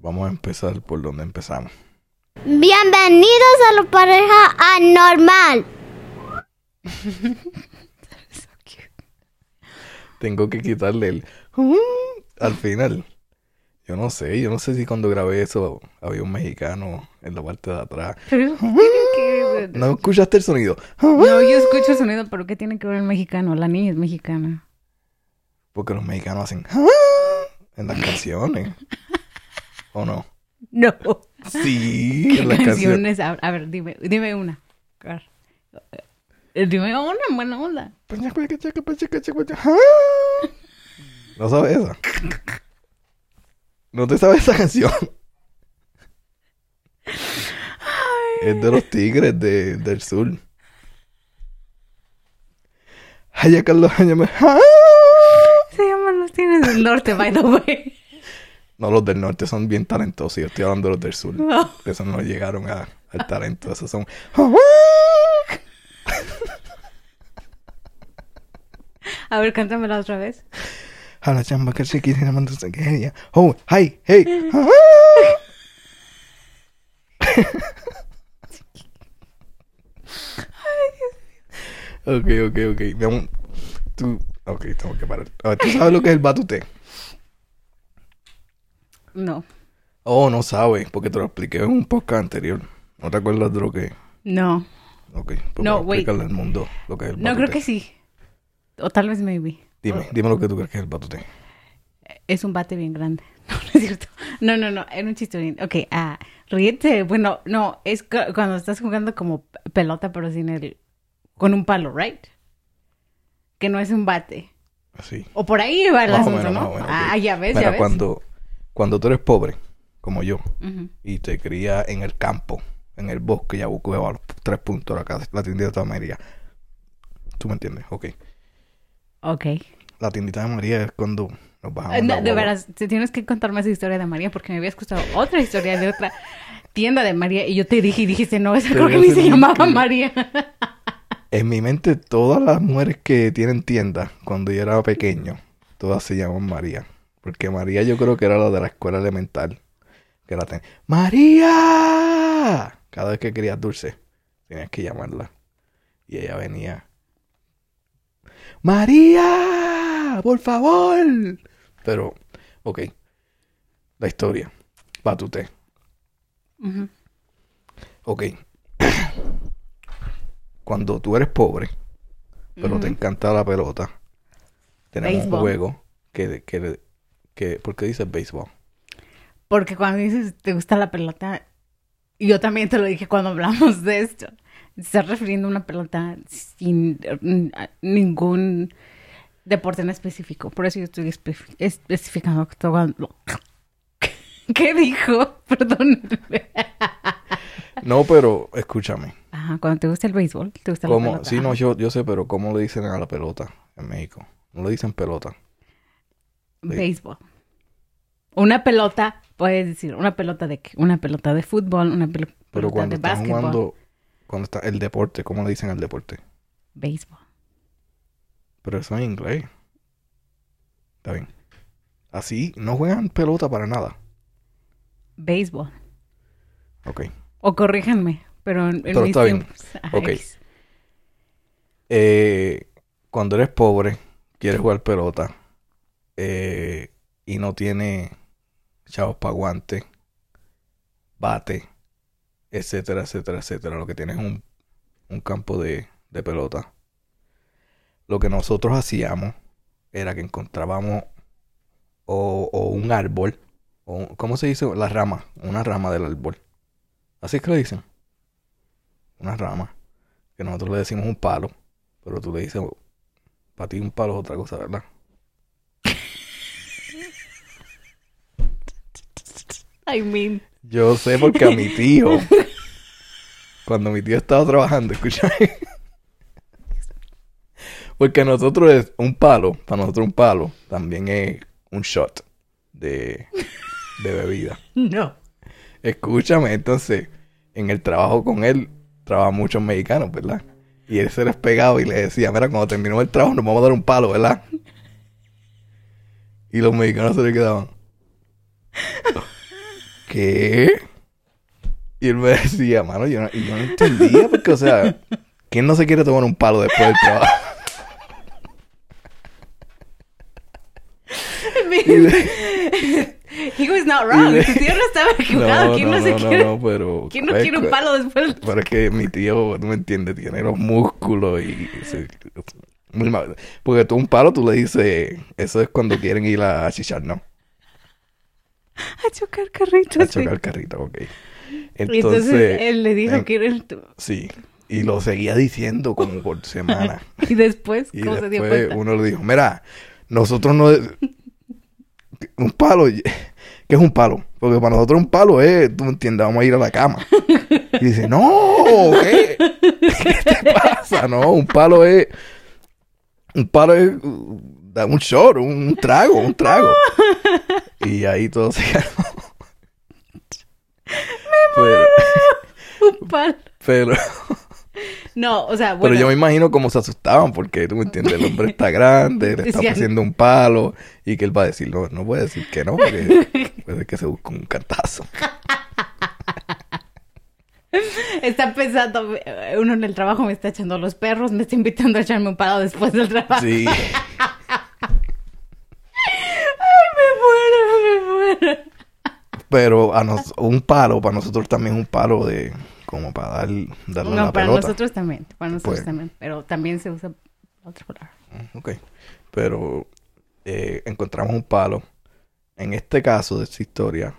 Vamos a empezar por donde empezamos. Bienvenidos a la pareja anormal. Tengo que quitarle el al final. Yo no sé, yo no sé si cuando grabé eso había un mexicano en la parte de atrás. Pero, ¿qué- ¿No escuchaste el sonido? No, yo escucho el sonido, pero ¿qué tiene que ver el mexicano? La niña es mexicana. Porque los mexicanos hacen en las canciones. ¿O no? No. Sí, ¿Qué en las canciones. canciones? A, ver, dime, dime una. Eh, Dime una, buena onda. ¿No sabes esa? ¿No te sabes esa canción? Es de los tigres de- del sur. Ay, Carlos, ay, me- Se llaman los tienes del norte, by the way. No, los del norte son bien talentosos. Yo estoy hablando de los del sur. No. Esos no llegaron a- al talento. Esos son. A ver, cántamela otra vez. A la chamba que se quiere mandar quería. Oh, hey, hey. ok, ok, ok. Tú. Ok, tengo que parar. A ver, ¿tú sabes lo que es el batute? No. Oh, no sabes, porque te lo expliqué en un podcast anterior. ¿No te acuerdas de lo que No. Ok, pues No, voy a wait. explicarle al mundo lo que es el No, creo batute. que sí. O tal vez maybe. Dime, dime lo que tú crees que es el batute. Es un bate bien grande. No, no es cierto. No, no, no. Era un chistorín. Ok, ah, ríete. Bueno, no. Es cu- cuando estás jugando como pelota, pero sin el... Con un palo, right? Que no es un bate. Así. O por ahí va el Más asunto, menos, ¿no? menos. Ah, ya ves, Mira, ya ves. cuando, cuando tú eres pobre, como yo, y te crías en el campo, en el bosque, ya busco a los tres puntos la, casa, la tiendita de María. ¿Tú me entiendes? Ok. Ok. La tiendita de María es cuando nos bajamos. Eh, no, de veras, te tienes que contarme esa historia de María porque me habías escuchado otra historia de otra tienda de María y yo te dije y dijiste, no, esa creo que ni se llamaba que- María. En mi mente, todas las mujeres que tienen tiendas, cuando yo era pequeño, todas se llaman María. Porque María yo creo que era la de la escuela elemental. Que la ten... ¡María! Cada vez que querías dulce, tenías que llamarla. Y ella venía. ¡María! ¡Por favor! Pero, ok. La historia. Batute. Ujú. Ok. Cuando tú eres pobre, pero te encanta la pelota, tenemos un juego que, que, que... ¿Por qué dices béisbol? Porque cuando dices te gusta la pelota, yo también te lo dije cuando hablamos de esto. Estás refiriendo a una pelota sin mm, ningún deporte en específico. Por eso yo estoy espe- especificando. ¿Qué dijo? Perdón. No, pero escúchame. Ajá, cuando te gusta el béisbol, te gusta la ¿Cómo? pelota. Sí, no, yo, yo sé, pero ¿cómo le dicen a la pelota en México? No le dicen pelota. Béisbol. Una pelota, puedes decir, una pelota de qué? Una pelota de fútbol, una pel- pelota Pero cuando de están jugando... Cuando está el deporte, ¿cómo le dicen al deporte? Béisbol. Pero eso en inglés. Está bien. Así, no juegan pelota para nada. Béisbol. Ok. O corríjanme, pero en, Pero mis está bien. tiempos. Ajá, Ok. Eh, cuando eres pobre, quieres jugar pelota eh, y no tienes chavos para guante, bate, etcétera, etcétera, etcétera. Lo que tienes es un, un campo de, de pelota. Lo que nosotros hacíamos era que encontrábamos o, o un árbol, o ¿cómo se dice? La rama, una rama del árbol. Así es que le dicen. Una rama. Que nosotros le decimos un palo. Pero tú le dices, para ti un palo es otra cosa, ¿verdad? I mean, Yo sé porque a mi tío, cuando mi tío estaba trabajando, escúchame. Porque a nosotros es un palo, para nosotros un palo también es un shot de, de bebida. no. Escúchame, entonces, en el trabajo con él, trabajan muchos mexicanos, ¿verdad? Y él se les pegaba y le decía, mira, cuando terminemos el trabajo nos vamos a dar un palo, ¿verdad? Y los mexicanos se le quedaban. ¿Qué? Y él me decía, mano, yo no, y yo no entendía porque, o sea, ¿quién no se quiere tomar un palo después del trabajo? He was not wrong. Tu tío no estaba equivocado. ¿Quién no, se quiere? No, pero... ¿Quién no quiere un palo después del Pero es que mi tío, no me entiendes, tiene los músculos y... se- muy mal. Porque tú un palo, tú le dices... Eso es cuando quieren ir a chichar, ¿no? A chocar carritos. A sí. chocar carrito, ok. Y entonces él le dijo en- que era el tu- Sí. Y lo seguía diciendo como por semana. Y después, Y ¿cómo se dio después cuenta? uno le dijo, mira, nosotros no... Un palo, ¿qué es un palo? Porque para nosotros un palo es, tú me entiendes, vamos a ir a la cama. Y dice, no, ¿qué? ¿Qué te pasa? No, un palo es... Un palo es uh, da un short, un trago, un trago. Y ahí todo se calmó. Pero, Un palo. pero, No, o sea, pero bueno. yo me imagino cómo se asustaban porque tú me entiendes, el hombre está grande, le está ofreciendo un palo y que él va a decir, no, no puede decir que no, porque puede que se busque un cantazo. Está pensando, eh, uno en el trabajo me está echando los perros, me está invitando a echarme un palo después del trabajo. Sí, me muero, me muero. pero a nos, un palo para nosotros también es un palo de como para dar darle No, la para pelota. nosotros también, para nosotros Pues. también, pero también se usa otra palabra. Ok. Pero eh, encontramos un palo. En este caso de esta historia,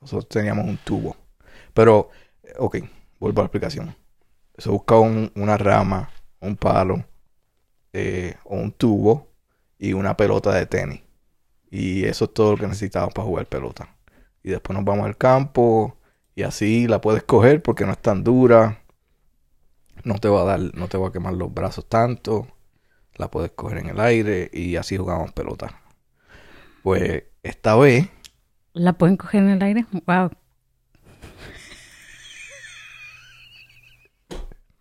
nosotros teníamos un tubo. Pero, eh, ok, vuelvo a la explicación. Se busca un- una rama, un palo, eh, o un tubo y una pelota de tenis. Y eso es todo lo que necesitamos para jugar pelota. Y después nos vamos al campo y así la puedes coger porque no es tan dura. No te va a dar, no te va a quemar los brazos tanto la puedes coger en el aire y así jugamos pelota. Pues esta vez, ¿La pueden coger en el aire? Wow.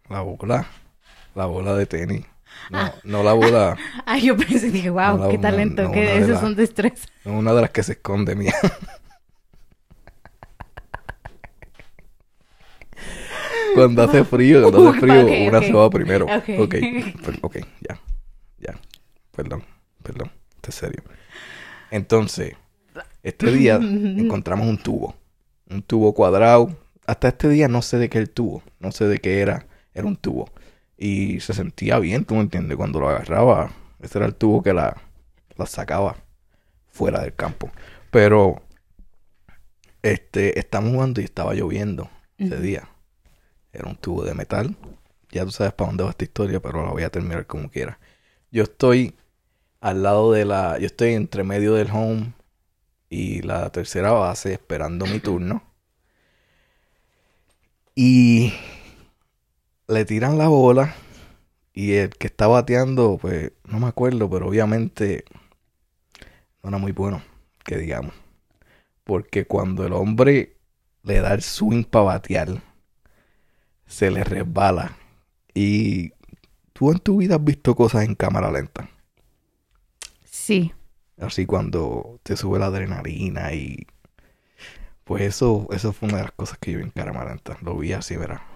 la bola, la bola de tenis, no, no la bola, Ay, yo pensé, dije, wow, No, la- qué talento, no, que una de esos las- son destrezas. una de las que se esconde mía. Cuando hace frío, cuando hace frío, una ok. se va primero. Ok. Ok, ya, ya. Perdón, perdón, esto es serio. Entonces, este día encontramos un tubo, un tubo cuadrado. Hasta este día no sé de qué el tubo, no sé de qué era, era un tubo. Y se sentía bien, tú me entiendes, cuando lo agarraba, ese era el tubo que la, la sacaba fuera del campo. Pero, este, estamos jugando y estaba lloviendo ese día. Era un tubo de metal. Ya tú sabes para dónde va esta historia, pero la voy a terminar como quiera. Yo estoy al lado de la... Yo estoy entre medio del home y la tercera base esperando mi turno. Y le tiran la bola y el que está bateando, pues no me acuerdo, pero obviamente no era muy bueno, que digamos. Porque cuando el hombre le da el swing para batear, se le resbala. Y tú en tu vida has visto cosas en cámara lenta. Sí. Así cuando te sube la adrenalina y... Pues eso, eso fue una de las cosas que yo vi en cámara lenta. Lo vi así, verá.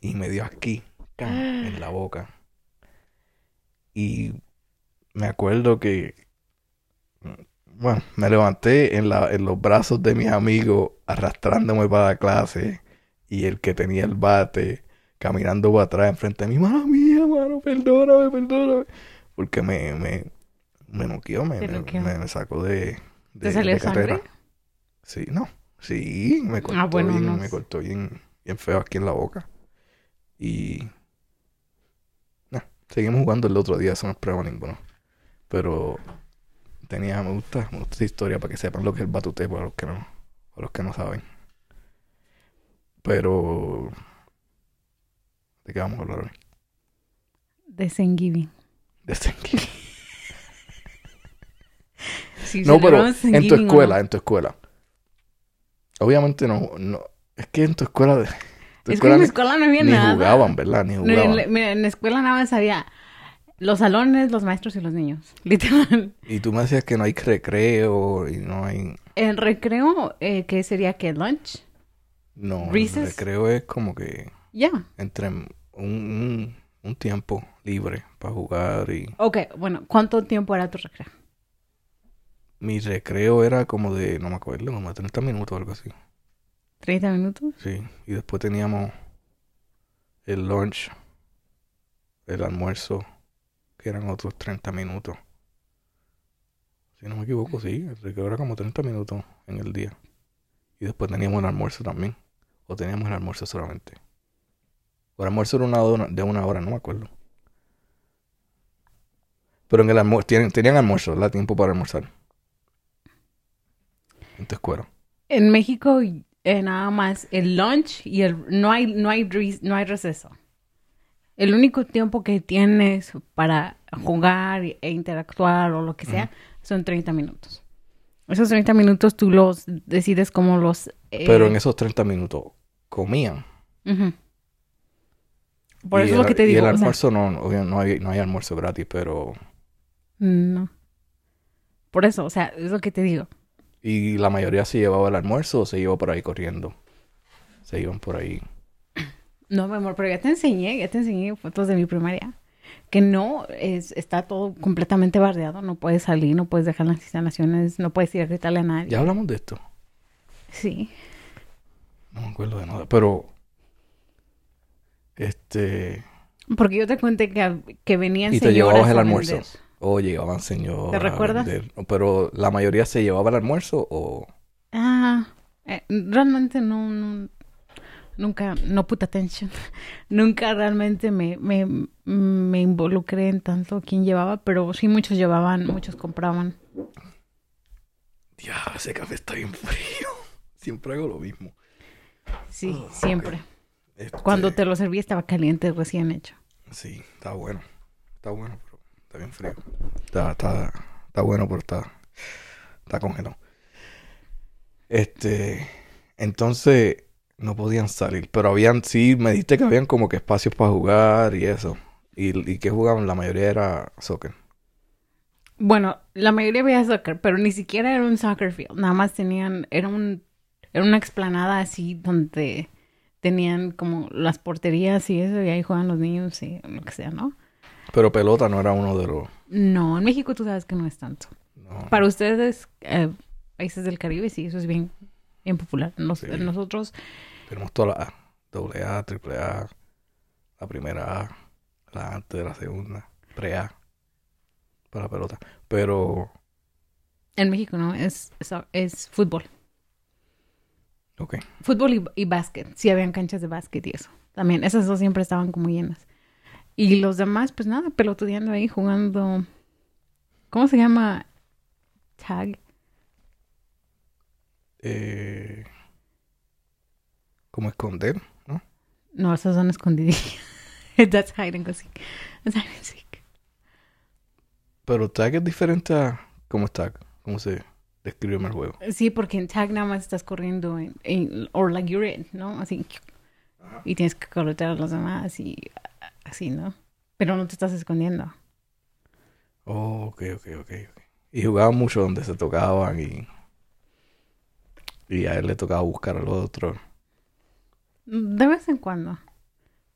Y me dio aquí, en la boca. Y me acuerdo que... Bueno, me levanté en, la, en los brazos de mis amigos arrastrándome para la clase y el que tenía el bate caminando para atrás enfrente de mí, mano mía, mano, perdóname, perdóname. Porque me, me, me noqueó, me, me, me- sacó de, de, ¿Te salió de carrera. sangre? Sí, no, sí, me cortó Ah, bueno, bien, no me cortó bien, bien feo aquí en la boca. Y... nah, seguimos jugando el otro día, eso no es prueba ninguno. Pero tenía, me gusta, me gusta esta historia para que sepan lo que es el batute para los que no, para los que no saben. Pero... ¿De qué vamos a hablar hoy? De Thanksgiving. De Thanksgiving. No, pero en tu escuela, en tu escuela. Obviamente no, no, es que en tu escuela, de- Es que en ni- escuela no había ni nada. jugaban, ¿verdad? Ni jugaban. en, la- mira, en la escuela nada más había Los salones, los maestros y los niños. Literal. Y tú me decías que no hay recreo y no hay... El recreo, eh, ¿qué sería que lunch? No, el Recess. recreo es como que Ya. entre un, un, un tiempo libre para jugar y... Ok, bueno, ¿cuánto tiempo era tu recreo? Mi recreo era como de, no me acuerdo, como de 30 minutos o algo así. ¿30 minutos? Sí, y después teníamos el lunch, el almuerzo, que eran otros 30 minutos. Si no me equivoco, sí, el recreo era como 30 minutos en el día. Y después teníamos el almuerzo también. O teníamos el almuerzo solamente. O el almuerzo era una hora, de una hora, no me acuerdo. Pero en el almuerzo, tenían almuerzo, ¿verdad? Tiempo para almorzar. En tu escuela. En México, eh, nada más el lunch y el no hay no hay no hay receso. El único tiempo que tienes para jugar e interactuar o lo que sea son 30 minutos. Esos 30 minutos tú los decides cómo los eh, Pero en esos 30 minutos comían. Por Y eso es el- lo que te Y digo. el o sea, almuerzo no, no, hay, no hay almuerzo gratis, pero... no. Por eso, o sea, es lo que te digo. Y la mayoría se llevaba el almuerzo o se iba por ahí corriendo. Se iban por ahí. No, mi amor, pero ya te enseñé, ya te enseñé fotos de mi primaria. Que no, es, está todo completamente bardeado. No puedes salir, no puedes dejar las instalaciones, no puedes ir a gritarle a nadie. Ya hablamos de esto. Sí. No me acuerdo de nada. Pero... Este... Porque yo te conté que, que venían Y te llevabas el almuerzo. vender. O llegaban señores. ¿Te recuerdas? Pero la mayoría se llevaba el almuerzo o... Ah, eh, realmente no, no- nunca, no put attention. nunca realmente me, me, me involucré en tanto quién llevaba, pero sí muchos llevaban, muchos compraban. Ya, ese café está bien frío. Siempre hago lo mismo. Sí, Oh, siempre. Este, Cuando te lo serví estaba caliente, recién hecho. Sí, está bueno. Está bueno, está bien frío. Está, está, está bueno, pero está, está congelado. Este, entonces no podían salir, pero habían, sí, me dijiste que habían como que espacios para jugar y eso. Y, y que jugaban, la mayoría era soccer. Bueno, la mayoría veía soccer, pero ni siquiera era un soccer field. Nada más tenían, era un, era una explanada así donde tenían como las porterías y eso, y ahí juegan los niños y lo que sea, ¿no? Pero pelota no era uno de los... No, en México tú sabes que no es tanto. no. Para ustedes, eh, países del Caribe, sí, eso es bien, bien popular. Nos- Sí. Nosotros, Tenemos todas las A. Doble A, triple A, la primera A, la antes de la segunda, pre A, para la pelota. Pero, en México, ¿no? Es, es, es fútbol. ok. Fútbol y, y básquet. Sí, habían canchas de básquet y eso. También, esas dos siempre estaban como llenas. Y los demás, pues nada, pelotudeando ahí, jugando. ¿Cómo se llama? Tag. Eh, como esconder, ¿no? No, esas son escondidillas. That's hide and go seek. That's hide and seek. Pero tag es diferente a cómo tag, cómo se describe en el juego. Sí, porque en tag nada más estás corriendo en, en or like you're in, ¿no? Así. Y tienes que corretear a los demás y así, ¿no? Pero no te estás escondiendo. Oh, ok, ok, ok. ok. Y jugaban mucho donde se tocaban y, y a él le tocaba buscar al otro. De vez en cuando.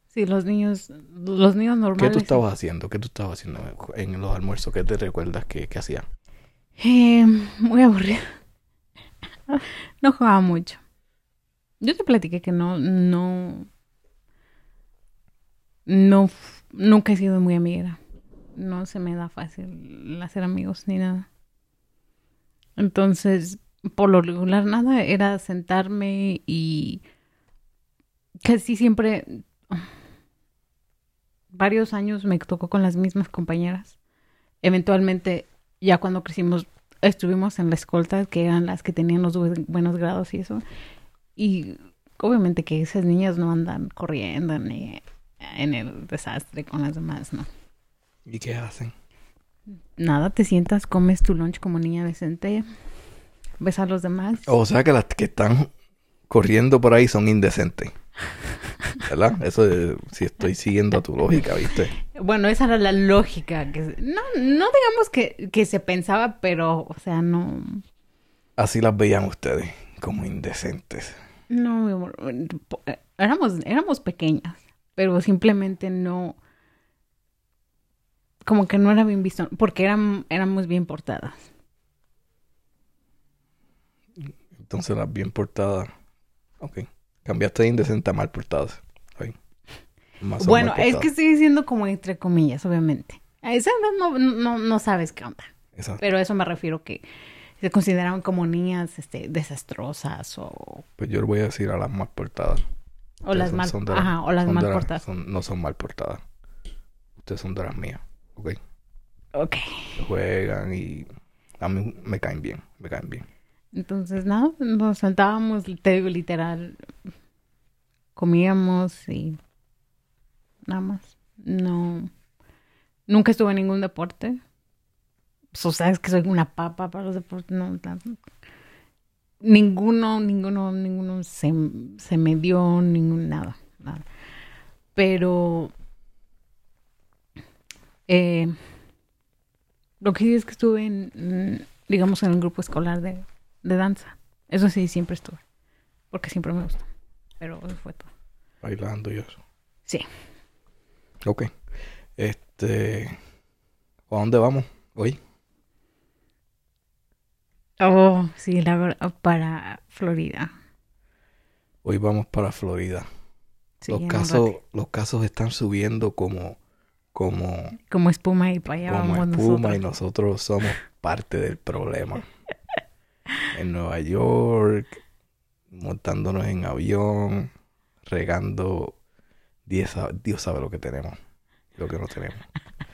Sí, los niños, los niños ¿Qué normales. tú estabas haciendo? ¿Qué tú estabas haciendo en los almuerzos? ¿Qué te recuerdas que, que hacían? Eh, muy aburrido. No jugaba mucho. Yo te platiqué que no, no, no, nunca he sido muy amiga. No se me da fácil hacer amigos ni nada. Entonces, por lo regular, nada, era sentarme y casi siempre, varios años me tocó con las mismas compañeras. Eventualmente, ya cuando crecimos, estuvimos en la escolta, que eran las que tenían los bu- buenos grados y eso. Y obviamente que esas niñas no andan corriendo ni en el desastre con las demás, ¿no? ¿Y qué hacen? Nada, te sientas, comes tu lunch como niña decente, ves a los demás. O sea que las que están corriendo por ahí son indecentes. ¿Verdad? Eso es- si estoy siguiendo tu lógica, ¿viste? Bueno, esa era la lógica. Que, no, no digamos que, que se pensaba, pero, o sea, no. Así las veían ustedes, como indecentes. No, mi amor. po- Éramos, éramos pequeñas, pero simplemente no. Como que no era bien visto, porque eran, éramos bien portadas. Entonces las bien portadas. Ok. Cambiaste de indecente a mal portadas. Más Bueno, mal es que estoy diciendo como entre comillas, obviamente. A esa edad no, no, no sabes qué onda. Exacto. Pero a eso me refiero que se consideraban como niñas este, desastrosas o, Pues yo le voy a decir a las mal portadas. O las son- mal, son ajá, o las mal portadas. son- no son mal portadas. Ustedes son de las mías. Ok. Ok. Juegan y a mí me caen bien. Me caen bien. Entonces, nada, nos sentábamos, te digo, literal, comíamos y nada más. No, nunca estuve en ningún deporte. Tú sabes que soy una papa para los deportes. No, la- ninguno, ninguno, ninguno se, se me dio, ningún, nada, nada. Pero, eh, lo que sí es que estuve en, mm, digamos, en un grupo escolar de, de danza. Eso sí, siempre estuve. Porque siempre me gustó. Pero eso fue todo. Bailando y eso. Sí. Ok. Este. ¿A dónde vamos hoy? Oh, sí, la verdad, para Florida. Hoy vamos para Florida. Sí, los casos, los casos están subiendo como, como, Como espuma y para allá como vamos espuma y nosotros. nosotros somos parte del problema. en Nueva York, montándonos en avión, regando, Dios sabe, Dios sabe lo que tenemos lo que no tenemos.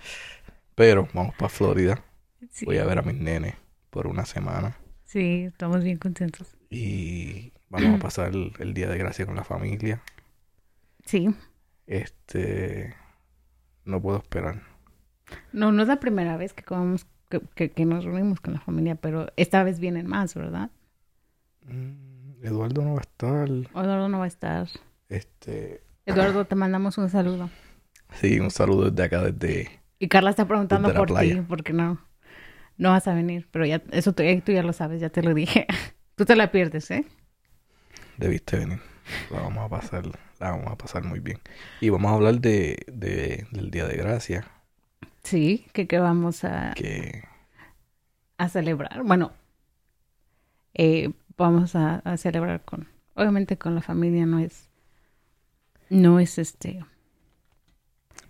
Pero vamos para Florida. Sí. Voy a ver a mis nenes por una semana Sí, estamos bien contentos. y vamos a pasar el, el día de gracia con la familia. Sí. Este, no puedo esperar. No, no es la primera vez que comemos, que, que, que nos reunimos con la familia, pero esta vez vienen más, ¿verdad? Mm, Eduardo no va a estar. Eduardo no va a estar. Este, Eduardo, te mandamos un saludo. sí, un saludo desde acá, desde. Y Carla está preguntando por ti, playa. porque no, no vas a venir, pero ya, eso tú, tú ya lo sabes, ya te lo dije. Tú te la pierdes, ¿eh? Debiste venir. La vamos a pasar, la vamos a pasar muy bien. Y vamos a hablar de, de- del Día de Gracia, Sí, que, que vamos a, que a celebrar. Bueno, eh, vamos a, a celebrar con, obviamente con la familia, no es, no es este,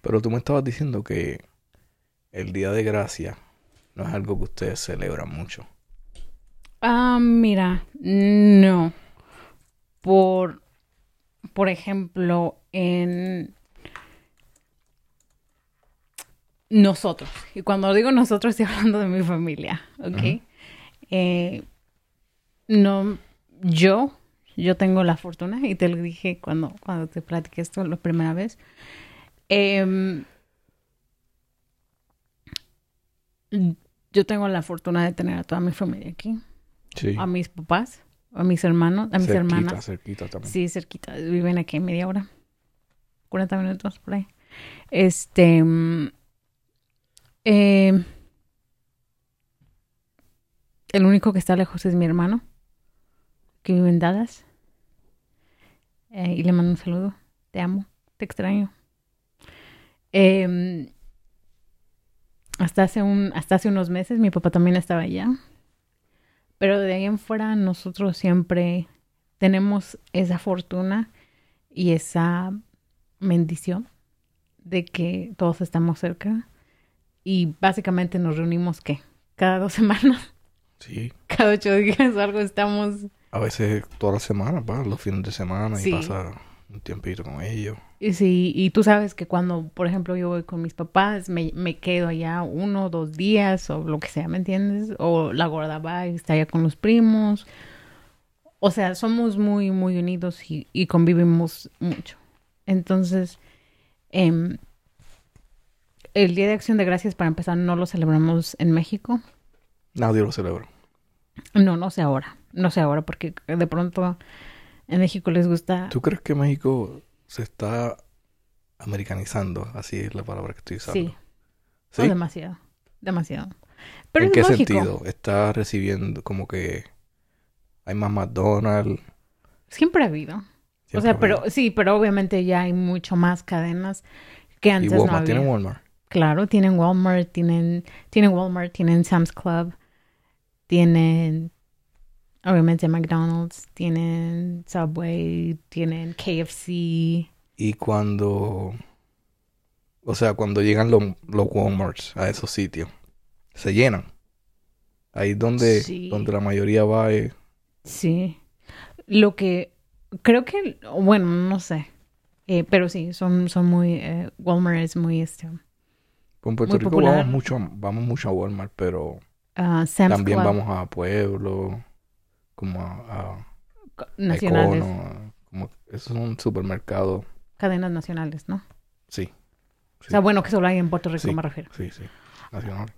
pero tú me estabas diciendo que el Día de Gracia no es algo que ustedes celebran mucho. Ah, mira, no. Por, por ejemplo, en nosotros. Y cuando digo nosotros estoy hablando de mi familia, ¿ok? Eh, no, yo, yo tengo la fortuna, y te lo dije cuando, cuando te platiqué esto la primera vez. em, yo tengo la fortuna de tener a toda mi familia aquí Sí. a mis papás, a mis hermanos, a mis cerquita, hermanas. cerquita también. Sí, cerquita. Viven aquí media hora. 40 minutos por ahí. Este. mm, eh, el único que está lejos es mi hermano, que vive en Dallas. Eh, y le mando un saludo. Te amo, te extraño. Eh, hasta hace un, hasta hace unos meses mi papá también estaba allá. Pero de ahí en fuera nosotros siempre tenemos esa fortuna y esa bendición de que todos estamos cerca y básicamente nos reunimos ¿qué? cada dos semanas, Sí. cada ocho días o algo estamos A veces toda la semana, pa, los fines de semana Sí. y pasa un tiempito con ellos. y sí, y tú sabes que cuando por ejemplo yo voy con mis papás me, me quedo allá uno o dos días o lo que sea, ¿me entiendes? O la gorda va y está allá con los primos o sea, somos muy muy unidos y, y convivimos mucho entonces em, el Día de Acción de Gracias para empezar no lo celebramos en México Nadie lo celebra. no, no sé ahora no sé ahora porque de pronto en México les gusta ¿Tú crees que México se está americanizando, así es la palabra que estoy usando. Sí. ¿Sí? No, demasiado. Demasiado. Pero ¿En qué lógico. sentido? Está recibiendo como que hay más McDonald's. Siempre ha habido. o sea, ha pero sí, pero obviamente ya hay mucho más cadenas que y antes no Walmart había. tiene Walmart. Claro, tienen Walmart, tienen, tienen Walmart, tienen Sam's Club, tienen obviamente McDonald's, tienen Subway, tienen KFC. Y cuando, o sea, cuando llegan los, los Walmarts a esos sitios, se llenan. Ahí donde, Sí. donde la mayoría va es Sí. Lo que creo que, bueno, no sé. Eh, pero sí, son, son muy, eh, Walmart es muy, este, Con Puerto Muy Rico popular. vamos mucho, a- vamos mucho a Walmart, pero ah, también Club, vamos a pueblos, como a, a nacionales, Econo, como esos son supermercados. cadenas nacionales, ¿no? Sí, O sea, bueno, que solo hay en Puerto Rico, Sí. me refiero. sí, sí, nacionales.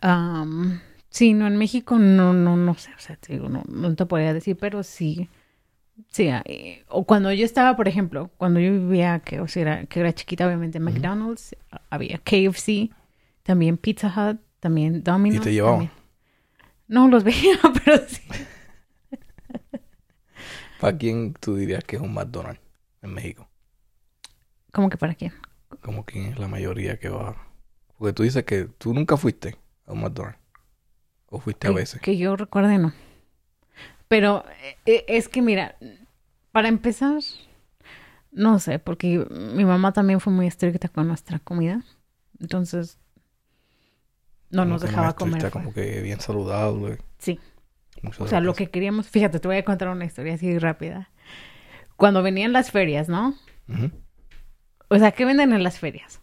Am, sí, no, en México no, no, no sé, o sea, te digo, no, no te podría decir, pero sí, sí, o cuando yo estaba, por ejemplo, cuando yo vivía, que, o sea, era, que era chiquita, obviamente. McDonald's, había KFC, también Pizza Hut, también Domino's. ¿Y te llevaban? también. No los veía, pero sí. ¿Para quién tú dirías que es un McDonald's en México? ¿Cómo que para quién? Como quién es la mayoría que va. Porque tú dices que tú nunca fuiste a un McDonald's. O fuiste a veces. Que yo recuerde, no. Pero eh, es que, mira, para empezar, no sé, porque mi mamá también fue muy estricta con nuestra comida. Entonces, no nos dejaba comer. está afuera. como que bien saludable. Sí. muchas O sea, lo que queríamos, fíjate, te voy a contar una historia así rápida. Cuando venían las ferias, ¿no? O sea, ¿qué venden en las ferias?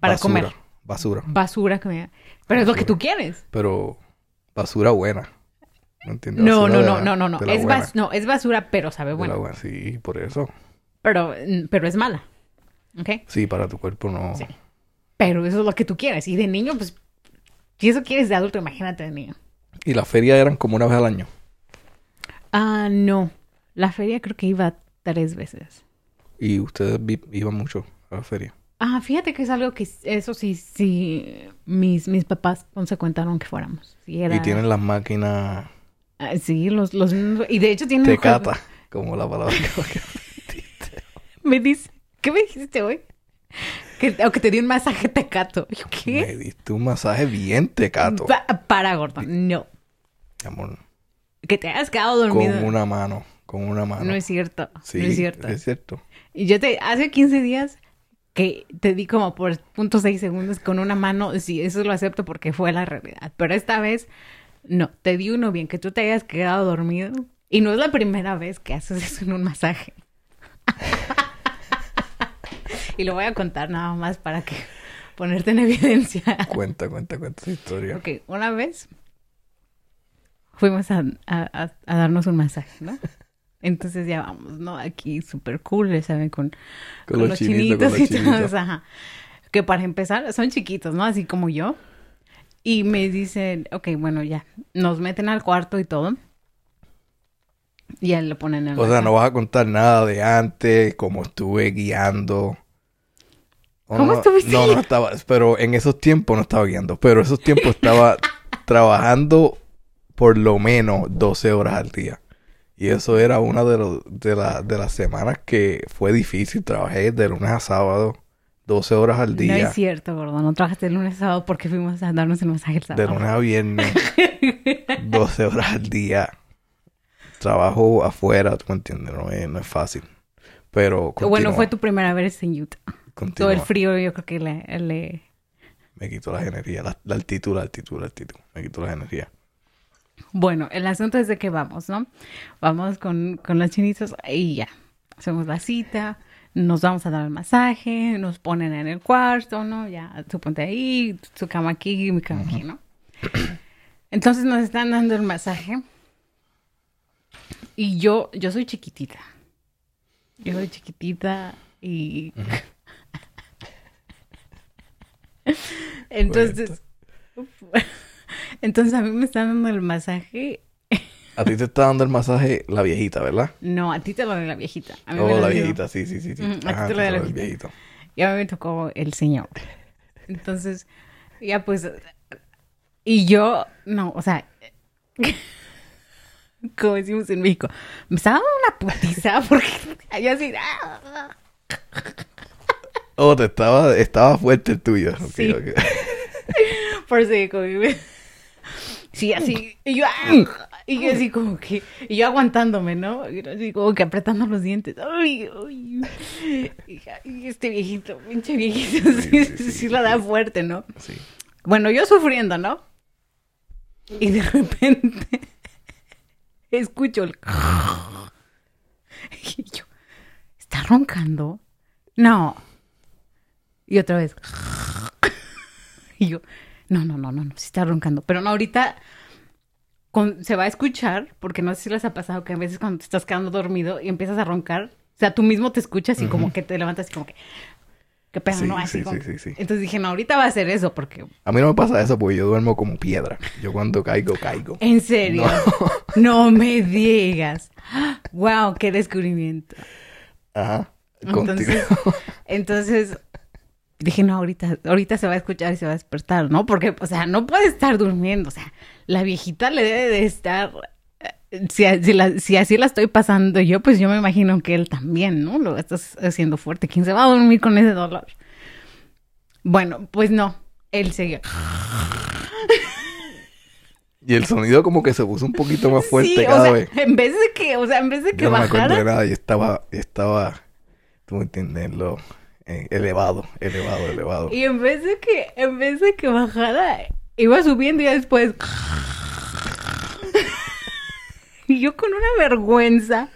Para Basura, comer. Basura. Basura, comida. Pero es lo que tú quieres. Pero basura buena. ¿No entiendes? No, no, no, no, no, no. Es, buena, bas- no, es basura, pero sabe bueno. buena. Sí, por eso. Pero, pero es mala. ¿Ok? Sí, para tu cuerpo no. Sí. Pero eso es lo que tú quieres. Y de niño, pues, si eso quieres de adulto, imagínate de niño. Y las ferias eran como una vez al año. Ah, no. La feria creo que iba tres veces. Y ustedes iban mucho a la feria. Ah, fíjate que es algo que eso sí, sí, mis, mis papás consecuentaron que fuéramos. Sí, era, Y tienen las máquinas Ah, sí, los, los mismos- Y de hecho tienen... un tecata, como la palabra que Me dice, ¿qué me dijiste hoy? Que, o que te di un masaje tecato. ¿Qué? Me diste un masaje bien tecato. Pa- para, gordo. No. Amor. Que te hayas quedado dormido. Con una mano. Con una mano. No es cierto. Sí, no es cierto. Es cierto. Y yo te, hace 15 días que te di como por punto seis segundos con una mano, sí, eso lo acepto porque fue la realidad. Pero esta vez, no, te di uno bien, que tú te hayas quedado dormido. Y no es la primera vez que haces eso en un masaje. y lo voy a contar nada más para que ponerte en evidencia. Cuenta, cuenta, cuenta esa historia. Ok, una vez fuimos a, a- darnos un masaje, ¿no? Entonces ya vamos, ¿no? Aquí súper cool, ¿saben? Con, Con los chinitos, con y todos, ajá. Que para empezar son chiquitos, ¿no? Así como yo. Y me dicen, ok, bueno, ya, nos meten al cuarto y todo. Y ya le ponen el O sea, no vas a contar nada de antes, cómo estuve guiando. ¿Cómo no, estuviste No, no estaba, pero en esos tiempos no estaba guiando, pero esos tiempos estaba trabajando por lo menos 12 horas al día. Y eso era una de, los, de, la- de las semanas que fue difícil. Trabajé de lunes a sábado, 12 horas al No día. es cierto, gordo. No trabajaste el lunes a sábado porque fuimos a darnos el masaje el de sábado. lunes a viernes, 12 horas al día. Trabajo afuera, tú me entiendes, no es, no es fácil. Pero Bueno, fue tu primera vez en Utah. Todo el frío yo creo que le... le... Me quitó la energía, la, la altitud, la altitud, la altitud. Me quitó la energía. Bueno, el asunto es de que vamos, ¿no? Vamos con, con los chinitos y ya. Hacemos la cita, nos vamos a dar el masaje, nos ponen en el cuarto, ¿no? Ya, tú ponte ahí, su cama aquí, mi cama aquí, ¿no? Entonces nos están dando el masaje. Y yo, yo soy chiquitita. Yo soy chiquitita y... Entonces... Entonces a mí me están dando el masaje A ti te está dando el masaje la viejita, ¿verdad? No, a ti te lo de la viejita. A mí Oh, la viejita, sí, sí, sí. a ti Ajá, te lo de la el viejita. viejito. Y a mí me tocó el señor. Entonces, ya pues. Y yo, no, o sea. Como decimos en México, me estaba dando una putiza porque yo así. Oh, te estaba, estaba fuerte el tuyo. Sí. Por me- Sí, así. Y yo, ah, y yo así como que. Y yo aguantándome, ¿no? Y yo así como que apretando los dientes. Ay, ay. Y, este viejito, pinche viejito. Sí, sí, sí la da fuerte, ¿no? Sí. Bueno, yo sufriendo, ¿no? Y de repente escucho el... Y yo, ¿está roncando? No. Y otra vez. Y yo, no, no, no, no, no, sí está roncando. Pero no, ahorita con- se va a escuchar, porque no sé si les ha pasado que a veces cuando te estás quedando dormido y empiezas a roncar, o sea, tú mismo te escuchas y como que te levantas y como que... ¿Qué pedo, Sí, no? Así sí, como- sí. Entonces dije, no, ahorita va a ser eso, porque A mí no me pasa eso porque yo duermo como piedra. Yo cuando caigo, caigo. ¿En serio? No, me digas. Wow, qué descubrimiento. Ajá. Entonces, entonces dije, no, ahorita, ahorita se va a escuchar y se va a despertar, ¿no? Porque, o sea, no puede estar durmiendo. O sea, la viejita le debe de estar. eh, Si, si la- si así la estoy pasando yo, pues yo me imagino que él también, ¿no? Lo estás haciendo fuerte. ¿Quién se va a dormir con ese dolor? Bueno, pues no. Él seguía. Y el sonido como que se puso un poquito más fuerte Sí, o cada sea, vez. en vez de que, o sea, en vez de que Yo no me acuerdo de bajara, nada. Yo estaba, estaba, tú me eh, elevado, elevado, elevado. Y en vez de que, en vez de que bajara, iba subiendo y después. y yo con una vergüenza.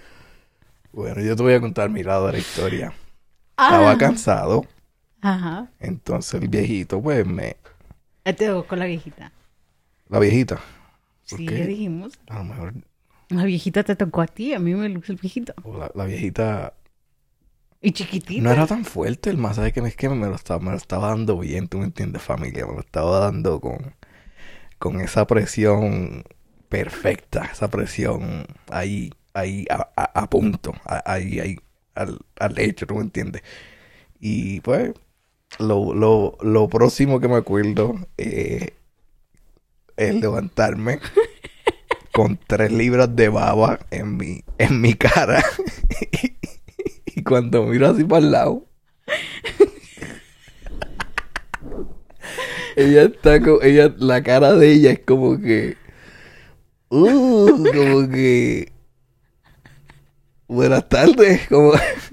Bueno, yo te voy a contar mi lado de la historia. Ah. Estaba cansado, Ajá. entonces el viejito, pues me... Te tocó la viejita. La viejita. ¿Por Sí, qué? ya dijimos. A lo mejor La viejita te tocó a ti, a mí me luce el viejito. o la, la viejita Y chiquitita. no era tan fuerte el masaje que me, es que me lo estaba, me lo estaba dando bien, tú me entiendes, familia. Me lo estaba dando con, con esa presión perfecta, esa presión ahí, ahí, a, a- punto, ahí, ahí, al, al hecho, tú me entiendes. Y pues, lo, lo, lo próximo que me acuerdo eh, es levantarme con tres libras de baba en mi, en mi cara. cuando miro así para el lado, ella está como, ella, la cara de ella es como que, uh, como que, buenas tardes, ¿cómo,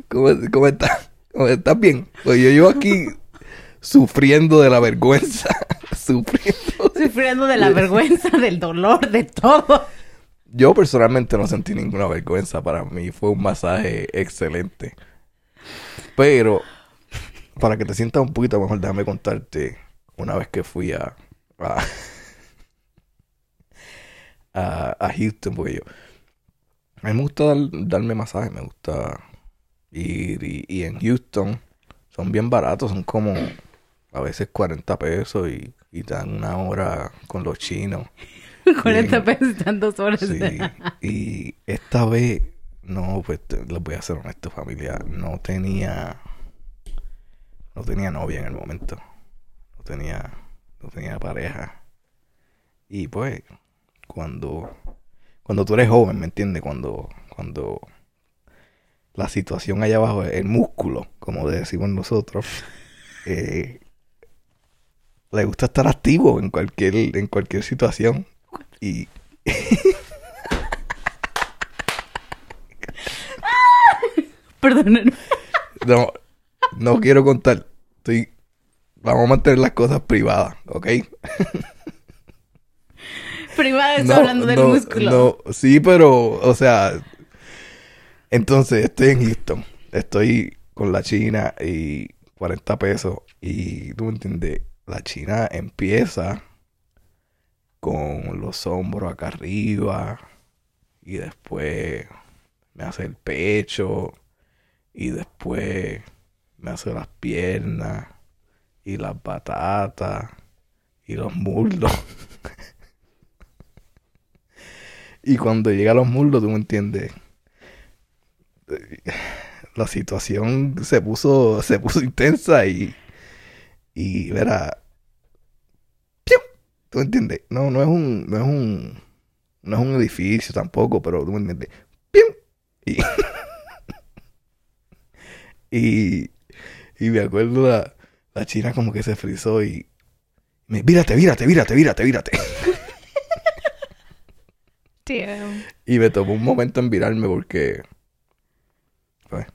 cómo, cómo estás? ¿Cómo estás bien? Pues yo, yo aquí sufriendo de la vergüenza, sufriendo. Sufriendo de la vergüenza, del dolor, de todo. Yo personalmente no sentí ninguna vergüenza. Para mí fue un masaje excelente. Pero, para que te sientas un poquito mejor, déjame contarte una vez que fui a, a, Houston, porque yo, a mí me gusta dar- darme masaje, me gusta ir y, y en Houston son bien baratos, son como a veces 40 pesos y, y dan una hora con los chinos. 40 Bien. pesos están dos horas. Sí, y esta vez, no, pues les voy a ser honesto, familia, no tenía, no tenía novia en el momento, no tenía, no tenía pareja. Y pues, cuando, cuando tú eres joven, ¿me entiendes? Cuando, cuando la situación allá abajo, el músculo, como decimos nosotros, eh, le gusta estar activo en cualquier, en cualquier situación. Y, Perdón. No, no quiero contar. Estoy, vamos a mantener las cosas privadas, ¿ok? Privada está hablando del no, músculo. no, sí, pero, o sea, entonces estoy en Houston, estoy con la China y 40 pesos y tú me entiendes, la China empieza con los hombros acá arriba y después me hace el pecho y después me hace las piernas y las patatas y los muslos. Y cuando llega a los muslos, tú me entiendes. La situación se puso, se puso intensa y, y verá. ¿Tú me entiendes? No, no es un, no es un, no es un edificio tampoco, pero tú me entiendes. ¡Pium! Y, y, y me acuerdo la, la china como que se frizó y me, vírate, vírate, vírate, vírate, vírate. Damn. Y me tomó un momento en virarme porque, pues,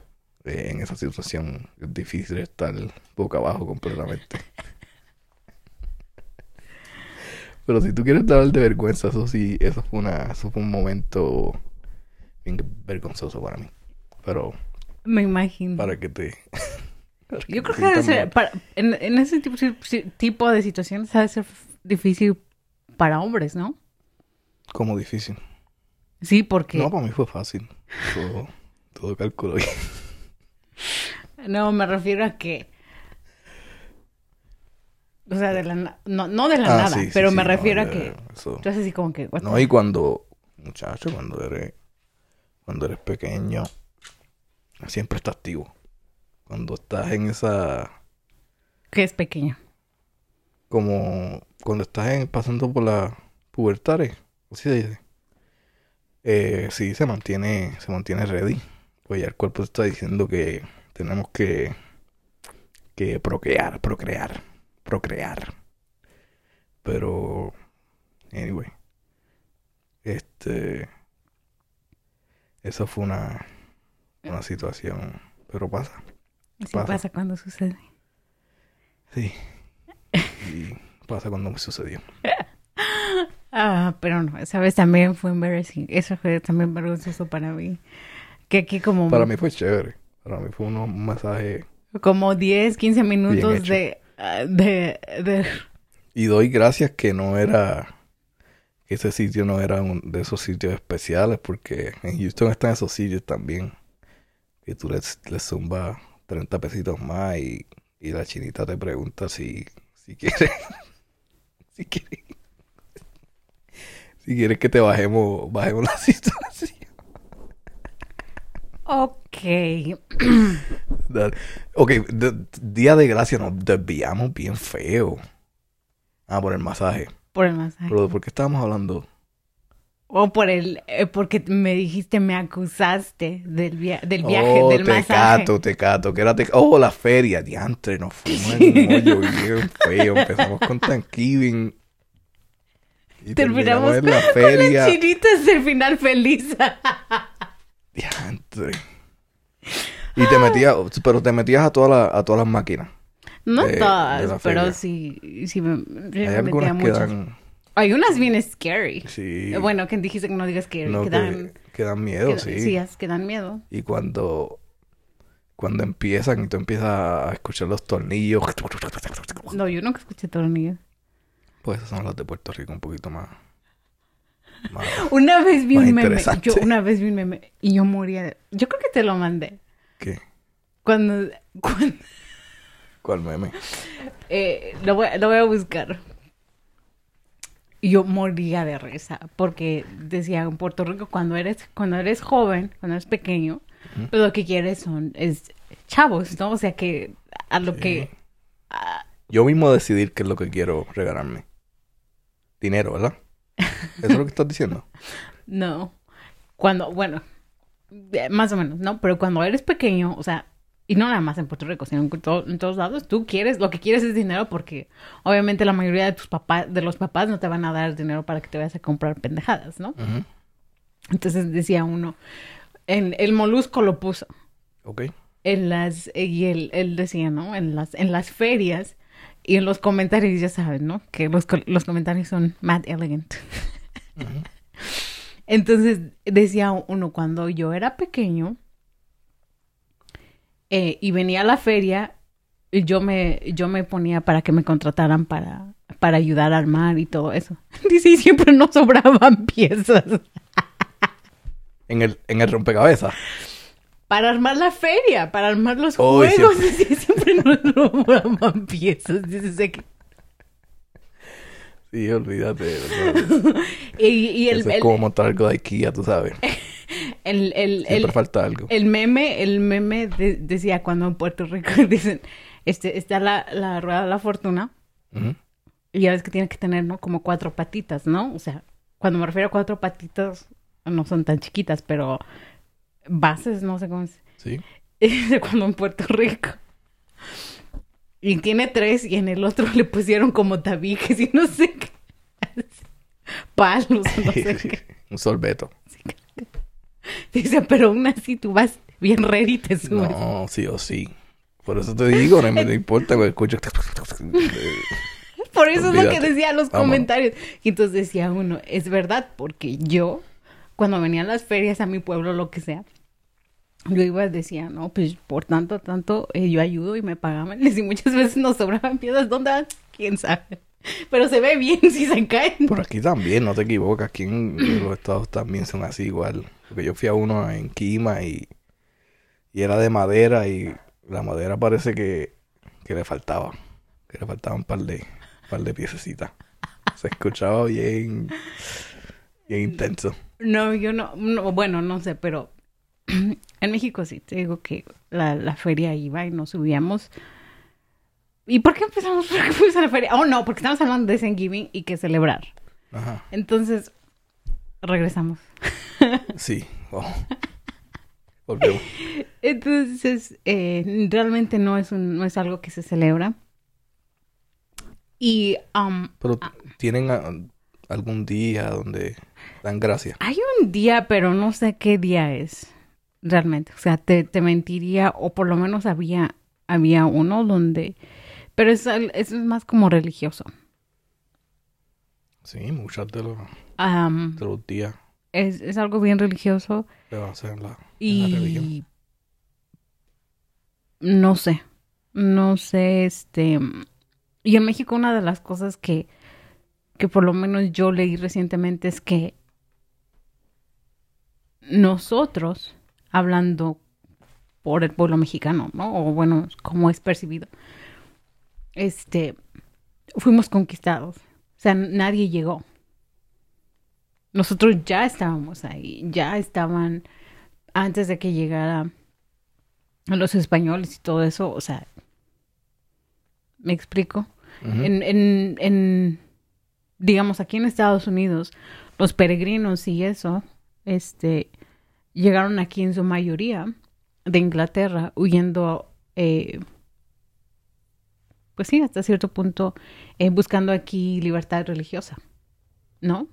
eh, en esa situación es difícil estar boca abajo completamente. Pero si tú quieres hablar de vergüenza, eso sí, eso fue una, eso fue un momento bien vergonzoso para mí. Pero Me imagino. para que te, para Yo creo te que debe ser, para- en, en ese tipo, tipo de situaciones debe ser difícil para hombres, ¿no? como difícil. Sí, porque... No, para mí fue fácil. Todo, todo calculo bien. No, me refiero a que. O sea, de la no, no de la Ah, nada, sí, sí, pero sí, me no, refiero a que. eso. Entonces así como que. what No, y cuando, muchacho, cuando eres, cuando eres pequeño, siempre estás activo. Cuando estás en esa, Que es pequeño. como, cuando estás en- pasando por la pubertad, ¿eh? así se dice. Eh, sí, se mantiene, se mantiene ready. Pues ya el cuerpo está diciendo que tenemos que, que procrear, procrear, procrear. Pero, anyway, este, eso fue una, una situación, pero pasa, Así Pasa. pasa. cuando sucede. sí, y pasa cuando me sucedió. Ah, pero no, esa vez también fue embarrassing. Eso fue también vergonzoso para mí. Que aquí como, Para mí fue chévere, para mí fue un masaje como 10, 15 minutos de, de, de... Y doy gracias que no era, ese sitio no era un de esos sitios especiales, porque en Houston están esos sitios también, que tú les, les zumbas 30 pesitos más y, y la chinita te pregunta si, si quiere, si quiere, si quieres que te bajemos, bajemos la situación. Ok. Ok, de- día de gracia nos desviamos bien feo. Ah, por el masaje. Por el masaje. Pero ¿por qué estábamos hablando? O por el... eh, porque me dijiste, me acusaste del, via- del viaje, oh, del te masaje. cato, te cato. Que era te... Oh, la feria, diantre. Nos fuimos en un hoyo bien feo. Empezamos con Thanksgiving. Y Terminamos terminamos en la con feria. las chinitas del final feliz. Diantre. Y te metías, pero te metías a, todas las a todas las máquinas. No de- todas, la pero sí, sí me, Hay me metía algunas que mucho. dan. Hay unas bien scary. Sí. Eh, Bueno, que dijiste que no digas scary, no, que que, dan, que dan miedo, que- sí. sí, es que dan miedo. Y cuando, cuando empiezan y tú empiezas a escuchar los tornillos, No, yo nunca escuché tornillos. pues esas son las de Puerto Rico un poquito más. Una vez vi un meme, yo una vez vi un meme y yo moría de... Yo creo que te lo mandé. ¿Qué? Cuando... cuando ¿Cuál meme? eh, lo, voy, lo voy a buscar. Y yo moría de risa porque decía en Puerto Rico cuando eres cuando eres joven, cuando eres pequeño, pues lo que quieres son es chavos, ¿no? O sea que a lo que a- Yo mismo decidir qué es lo que quiero regalarme. Dinero, ¿verdad? ¿Eso es lo que estás diciendo? no. Cuando bueno, eh, más o menos, ¿no? Pero cuando eres pequeño, o sea, y no nada más en Puerto Rico, sino en, to- en todos lados, tú quieres, lo que quieres es dinero porque obviamente la mayoría de tus papás, de los papás no te van a dar dinero para que te vayas a comprar pendejadas, ¿no? Entonces decía uno, en el molusco lo puso Ok. en las y él, él decía, ¿no? En las en las ferias y en los comentarios ya saben, ¿no? Que los, los comentarios son mad elegant. Entonces decía uno cuando yo era pequeño eh, y venía a la feria yo me yo me ponía para que me contrataran para para ayudar a armar y todo eso. Dice, y siempre nos sobraban piezas. En el, en el rompecabezas. Para armar la feria, para armar los Oh, juegos. siempre- siempre nos robaban piezas. Dice, que- Sí, olvídate. Y, y el, Eso es el, como montar algo de IKEA, tú sabes. el, el, Siempre el- falta algo. el meme, el meme de- decía cuando en Puerto Rico dicen, este, está la, la rueda de la fortuna, y ya ves que tiene que tener, ¿no? Como cuatro patitas, ¿no? O sea, cuando me refiero a cuatro patitas, no son tan chiquitas, pero bases, no sé cómo es. Sí. de cuando en Puerto Rico. Y tiene tres y en el otro le pusieron como tabiques y no sé qué. Palos, no sé qué. Un sorbeto. Dice, pero aún así tú vas bien ready y te subes. No, sí o sí. Por eso te digo, no me importa, güey, escucho. Por eso es lo que decía los Vámonos. comentarios. Y entonces decía uno, es verdad, porque yo, cuando venían las ferias a mi pueblo, lo que sea, yo iba y decía, no, pues por tanto, tanto, eh, yo ayudo y me pagaban. Y muchas veces nos sobraban piedras. ¿Dónde? ¿Quién sabe? Pero se ve bien si se caen. Por aquí también, no te equivocas. Aquí en los estados también son así igual. Porque yo fui a uno en Quima y, y era de madera y la madera parece que, que le faltaba. Que le faltaban un par de, par de piececitas. Se escuchaba bien, bien intenso. No, yo no, no, bueno, no sé, pero en México sí, te digo que la, la feria iba y nos subíamos. ¿Y por qué empezamos? ¿Por qué fuimos a la feria? Oh, no, porque estamos hablando de Thanksgiving y que celebrar. Ajá. Entonces, regresamos. Sí. oh. Volvemos. Entonces, eh, realmente no es, un, no es algo que se celebra. Y um, Pero tienen ah, algún día donde dan gracias. hay un día, pero no sé qué día es realmente. O sea, te, te mentiría, o por lo menos había, había uno donde... Pero eso es más como religioso. Sí, muchos de los, Am, de los días es, es algo bien religioso se basan en la, en la religión. y... No sé, no sé, este... Y en México una de las cosas que, que por lo menos yo leí recientemente es que nosotros, hablando por el pueblo mexicano, ¿no? O bueno, como es percibido, este, fuimos conquistados. O sea, nadie llegó. Nosotros ya estábamos ahí, ya estaban antes de que llegara los españoles y todo eso, o sea, ¿me explico? En, en, en, digamos, aquí en Estados Unidos, los peregrinos y eso, este, llegaron aquí en su mayoría de Inglaterra huyendo, eh, pues sí, hasta cierto punto, eh, buscando aquí libertad religiosa, ¿no?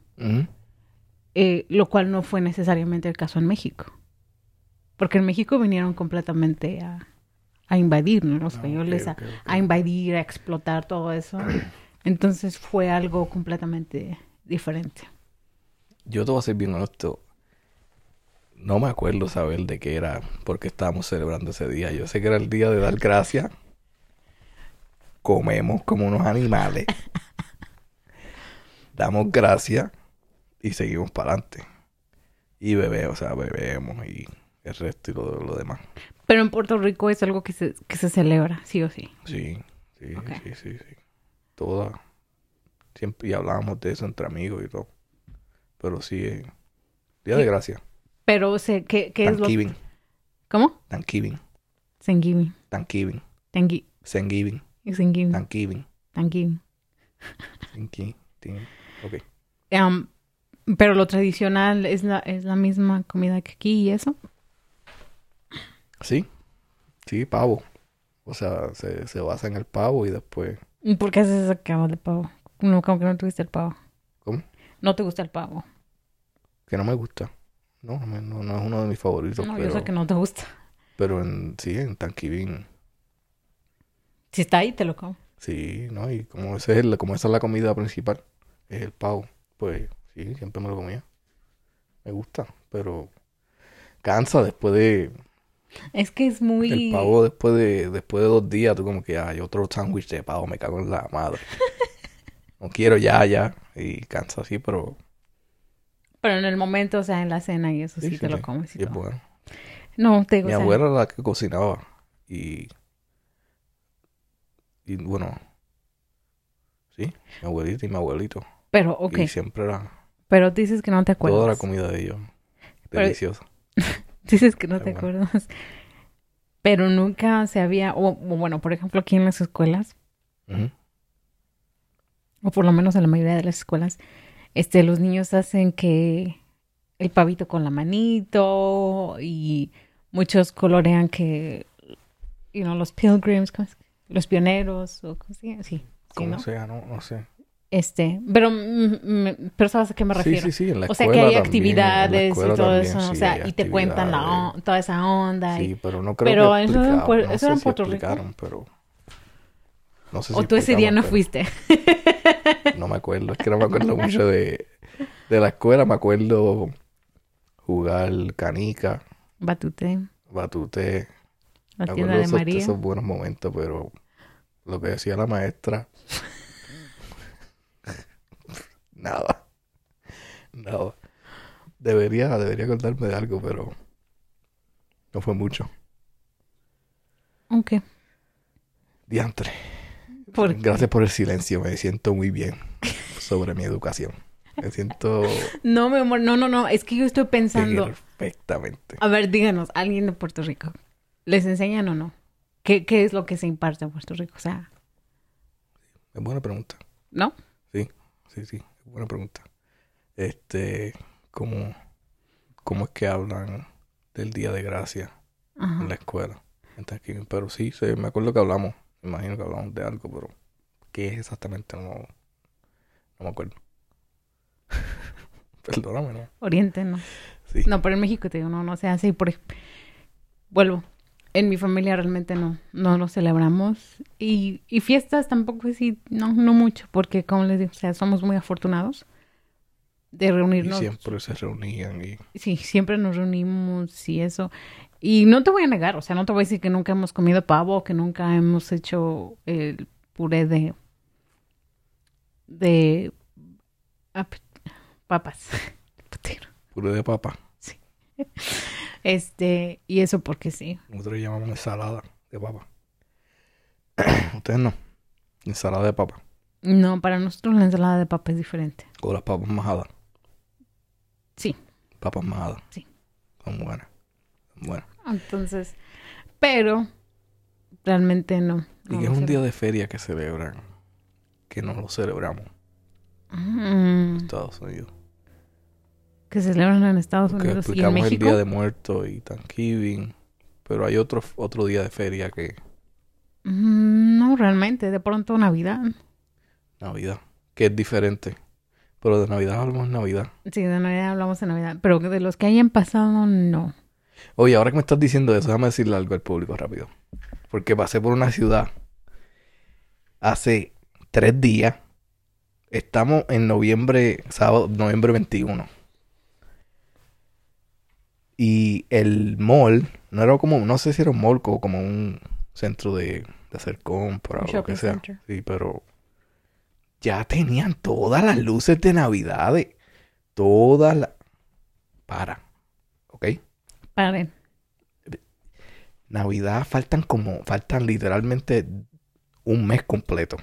Eh, lo cual no fue necesariamente el caso en México. Porque en México vinieron completamente a, a invadir, ¿no? Los Ah, españoles a- a invadir, a explotar todo eso. Entonces fue algo completamente diferente. Yo te voy a ser bien honesto. No me acuerdo saber de qué era, porque estábamos celebrando ese día. Yo sé que era el día de dar gracias. Comemos como unos animales. Damos gracias y seguimos para adelante. Y bebemos, o sea, bebemos y el resto y lo, lo demás. Pero en Puerto Rico es algo que se, que se celebra, sí o sí. Sí, sí, sí, sí, sí. Toda. Siempre y hablábamos de eso entre amigos y todo. Pero sí, eh, Día de. Gracia. Pero sé ¿qué, qué es lo. ¿Cómo? Thanksgiving. Thanksgiving. Thanksgiving. Thanksgiving. Thanksgiving. Thanksgiving. Thanksgiving. Thanksgiving. Ok. Pero lo tradicional es la, es la misma comida que aquí y eso. Sí. Sí, pavo. O sea, se, se basa en el pavo y después... ¿Y ¿Por qué haces esa cama de pavo? No, como que no te gusta el pavo. ¿Cómo? No te gusta el pavo. Que no me gusta. No, no, no, no es uno de mis favoritos. No, pero, yo sé que no te gusta. pero en, sí, en Thanksgiving... Si está ahí, te lo como. Sí, ¿no? Y como, ese es el- como esa es la comida principal, es el pavo, pues sí, siempre me lo comía. Me gusta, pero cansa después de... Es que es muy... El pavo después de, después de dos días, tú como que hay otro sándwich de pavo, me cago en la madre. No quiero ya, ya. Y cansa así, pero Pero en el momento, o sea, en la cena y eso sí, te lo comes. y y es todo. bueno. No, te digo, Mi o sea, abuela era la que cocinaba. Y, y bueno, Sí, mi abuelita y mi abuelito. Pero, ok. Y siempre era Pero dices que no te acuerdas. toda la comida de ellos. Pero- Deliciosa. Dices que no te bueno. acuerdas. Pero nunca se había, o, bueno, por ejemplo, aquí en las escuelas, o por lo menos en la mayoría de las escuelas, este, los niños hacen que el pavito con la manito y muchos colorean que, you know, los pilgrims, ¿cómo es? los pioneros, o llama? Sí, Como ¿no? sea, no, no sé. Este, pero, mm, mm, pero sabes a qué me refiero. sí, sí, en la o sea que hay también, actividades y todo también, eso, o sea, y te cuentan la, on- toda esa onda. y- Sí, pero no creo Pero que eso era en explicaban, Puer- no eso sé era en si Puerto Rico. pero no sé o tú ese día no fuiste. No me acuerdo, es que no me acuerdo mucho de, de la escuela, me acuerdo jugar canica, Batute, batute, la me acuerdo de esos, María. esos buenos momentos, pero lo que decía la maestra, nada, nada. Debería, debería acordarme de algo, pero no fue mucho. Ok. Diantre. Gracias por el silencio, me siento muy bien sobre mi educación. Me siento No, mi amor, no, no, no. Es que yo estoy pensando. perfectamente. A ver, díganos, alguien de Puerto Rico, ¿les enseñan o no? ¿Qué, qué es lo que se imparte en Puerto Rico? O sea, Es buena pregunta. ¿no? Sí, sí, sí, es buena pregunta. Este, ¿cómo, cómo es que hablan del Día de Gracia Ajá. en la escuela? Thanksgiving? Pero sí, sí, me acuerdo que hablamos. Me imagino que hablamos de algo, pero ¿qué es exactamente? No, no me acuerdo. Perdóname, ¿no? Oriente, no. Sí. No, pero en México te digo, no, no se hace. Y por vuelvo. En mi familia realmente no, no lo celebramos. Y, y fiestas tampoco sí, no, no mucho, porque como les digo, o sea, somos muy afortunados de Y reunirnos. siempre se reunían y Sí, siempre nos reunimos y eso. Y no te voy a negar, o sea, no te voy a decir que nunca hemos comido pavo, que nunca hemos hecho el puré de de ap- papas. Puré de papa. Este, y eso porque sí. Nosotros llamamos ensalada de papa. Ustedes no. Ensalada de papa. No, para nosotros la ensalada de papa es diferente. O las papas majadas. Sí. Papas majadas. Sí. Son buenas. Buenas. Entonces, pero realmente no. Y no lo es un día de feria que celebran. Que no lo celebramos Mm, en Estados Unidos. que celebran en Estados Porque Unidos y en explicamos el México. Día de Muertos y Thanksgiving. Pero hay otro, otro día de feria que Mm, No, realmente, de pronto Navidad. Navidad. Que es diferente. Pero de Navidad hablamos en Navidad. Sí, de Navidad hablamos de Navidad, pero de los que hayan pasado, no. Oye, ahora que me estás diciendo eso, déjame decirle algo al público rápido. Porque pasé por una ciudad hace tres días. Estamos en noviembre, sábado, noviembre 21. Y el mall, no era como, no sé si era un mall o como un centro de, de hacer compras o lo que sea. center. Sí, pero ya tenían todas las luces de Navidad. Todas las... Para. ¿Ok? Paren. Navidad faltan como, faltan literalmente un mes completo.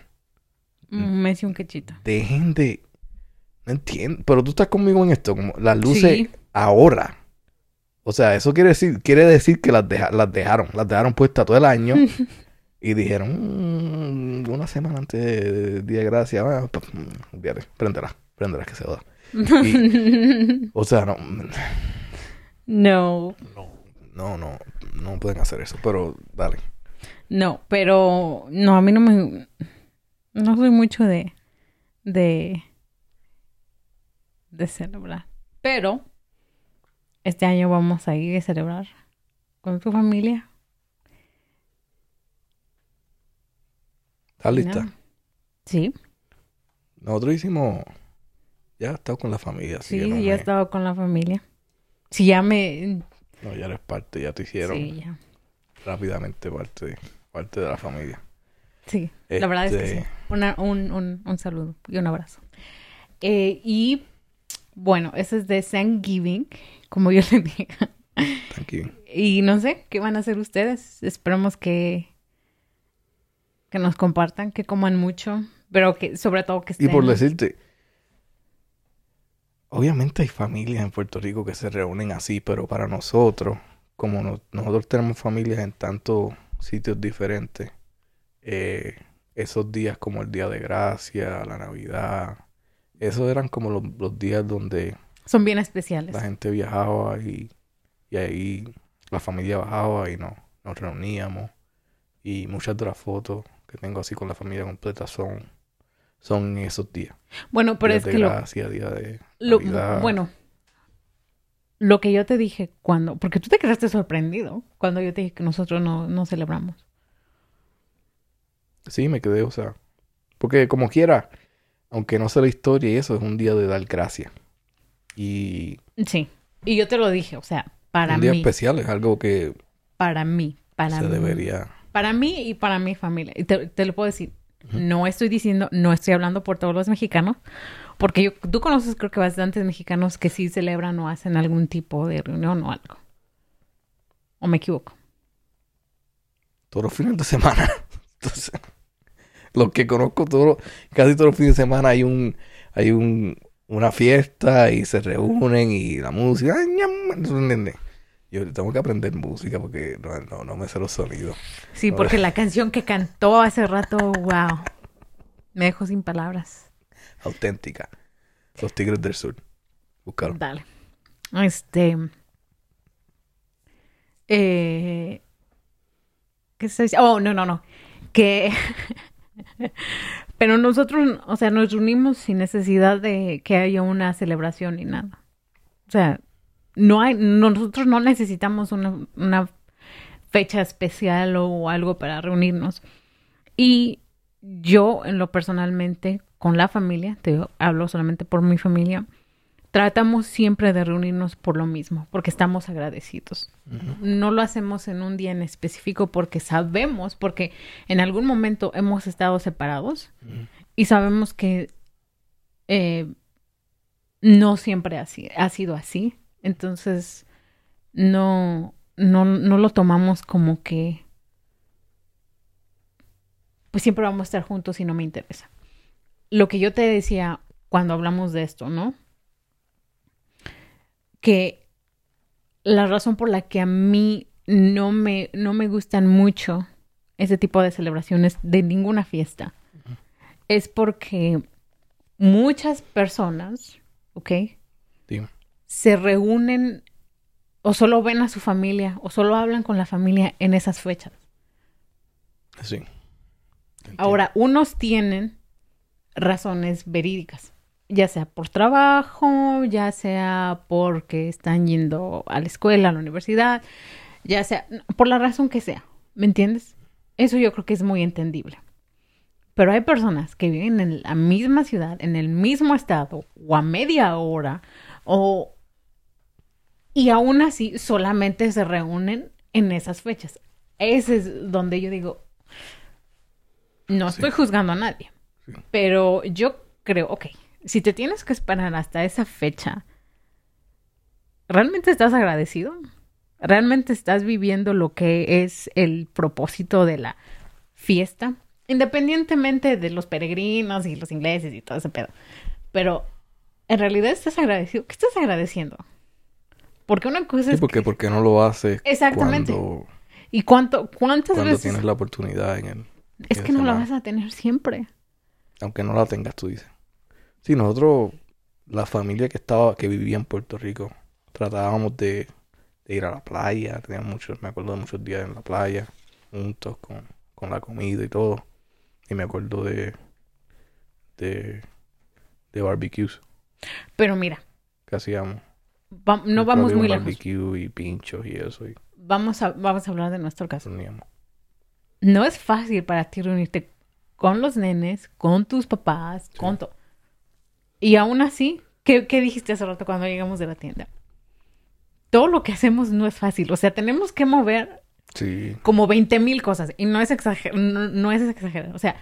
Un mes y un cachito. Dejen de, no entiendo, pero tú estás conmigo en esto, como las luces Sí. ahora. O sea, eso quiere decir, quiere decir que las, deja- las dejaron, las dejaron puestas todo el año y dijeron "Mm, una semana antes de- del Día de Gracia, ah, mm, olvídate, préndela, préndela que se. Y- o sea, no, no, no, no, no pueden hacer eso, pero dale. no, pero no, a mí no me, no soy mucho de, de, de celebrar. Pero este año vamos a ir a celebrar con tu familia. ¿Estás lista? ¿no? Sí, Nosotros hicimos, ya he estado con la familia, así sí, que no ya he me- estado con la familia. Sí, ya me, No, ya eres parte, ya te hicieron sí, ya, rápidamente parte, parte de la familia. sí. La verdad es que Este- sí. Una- un, un, un saludo y un abrazo. Eh, y bueno, ese es de Thanksgiving, como yo le dije. Tranquilo. Y no sé, ¿qué van a hacer ustedes? Esperemos que, que nos compartan, que coman mucho, Pero que, sobre todo que Y por estén- decirte, obviamente hay familias en Puerto Rico que se reúnen así, pero para nosotros, como no- nosotros tenemos familias en tantos sitios diferentes, eh, esos días como el Día de Gracia, la Navidad, esos eran como los, los días donde son bien especiales. la gente viajaba y, y ahí la familia bajaba y no, nos reuníamos. Y muchas de las fotos que tengo así con la familia completa son, son esos días. Bueno, pero días es de que lo, gracia, día de lo- bueno, lo que yo te dije cuando, porque tú te quedaste sorprendido cuando yo te dije que nosotros no, no celebramos. Sí, me quedé, o sea, porque como quiera, aunque no sé la historia y eso, es un día de dar gracias. Y Sí. Y yo te lo dije, o sea, para un día mí, especial es algo que para mí, para se mí. debería... Para mí y para mi familia. Y te, te lo puedo decir. No estoy diciendo, no estoy hablando por todos los mexicanos, porque yo, tú conoces creo que bastantes mexicanos que sí celebran o hacen algún tipo de reunión o algo. ¿O me equivoco? todos los fines de semana. Entonces, los que conozco, todos, casi todos los fines de semana hay un, hay un, una fiesta y se reúnen y la música. Yo tengo que aprender música porque no, no, no me sé los sonidos. Sí, porque la canción que cantó hace rato, wow. Me dejó sin palabras. Auténtica. Los Tigres del Sur. Búscalo. Dale. Este. Eh, ¿Qué se dice? Oh, no, no, no. Que. Pero nosotros, o sea, nos reunimos sin necesidad de que haya una celebración ni nada. O sea, no hay, no- nosotros no necesitamos una fecha especial o algo para reunirnos. Y yo, en lo personalmente, con la familia, te hablo solamente por mi familia, tratamos siempre de reunirnos por lo mismo, porque estamos agradecidos. No lo hacemos en un día en específico porque sabemos, porque en algún momento hemos estado separados y sabemos que eh, no siempre así, ha sido así. Entonces, no, no, no lo tomamos como que pues siempre vamos a estar juntos y no me interesa. Lo que yo te decía cuando hablamos de esto, ¿no? Que la razón por la que a mí no me, no me gustan mucho ese tipo de celebraciones de ninguna fiesta es porque muchas personas, ¿ok? Dime. Se reúnen o solo ven a su familia o solo hablan con la familia en esas fechas. Sí. Entiendo. Ahora, unos tienen razones verídicas, ya sea por trabajo, ya sea porque están yendo a la escuela, a la universidad, ya sea por la razón que sea, ¿me entiendes? Eso yo creo que es muy entendible. Pero hay personas que viven en la misma ciudad, en el mismo estado, o a media hora, o... Y aún así solamente se reúnen en esas fechas. Ese es donde yo digo, no Sí. estoy juzgando a nadie. Pero yo creo, ok, si te tienes que esperar hasta esa fecha, ¿realmente estás agradecido? ¿Realmente estás viviendo lo que es el propósito de la fiesta? Independientemente de los peregrinos y los ingleses y todo ese pedo. Pero, ¿en realidad estás agradecido? ¿Qué estás agradeciendo? Porque una cosa Sí, es... porque, porque no lo haces Exactamente. cuando, ¿Y cuánto, cuántas cuando veces? tienes la oportunidad en el... Es que no la vas a tener siempre. Aunque no la tengas, tú dices. Sí, nosotros, la familia que estaba, que vivía en Puerto Rico, tratábamos de, de ir a la playa. Teníamos muchos, me acuerdo de muchos días en la playa, juntos con, con la comida y todo. Y me acuerdo de, de, de barbecues Pero mira, que hacíamos. va- no vamos muy lejos. barbecue y pinchos y eso, y Vamos a, vamos a hablar de nuestro caso. No es fácil para ti reunirte con los nenes, con tus papás, Sí. con todo. Y aún así, ¿qué, ¿qué dijiste hace rato cuando llegamos de la tienda? Todo lo que hacemos no es fácil. O sea, tenemos que mover Sí, como 20 mil cosas. Y no es exagerado, no, no es exagerado. O sea,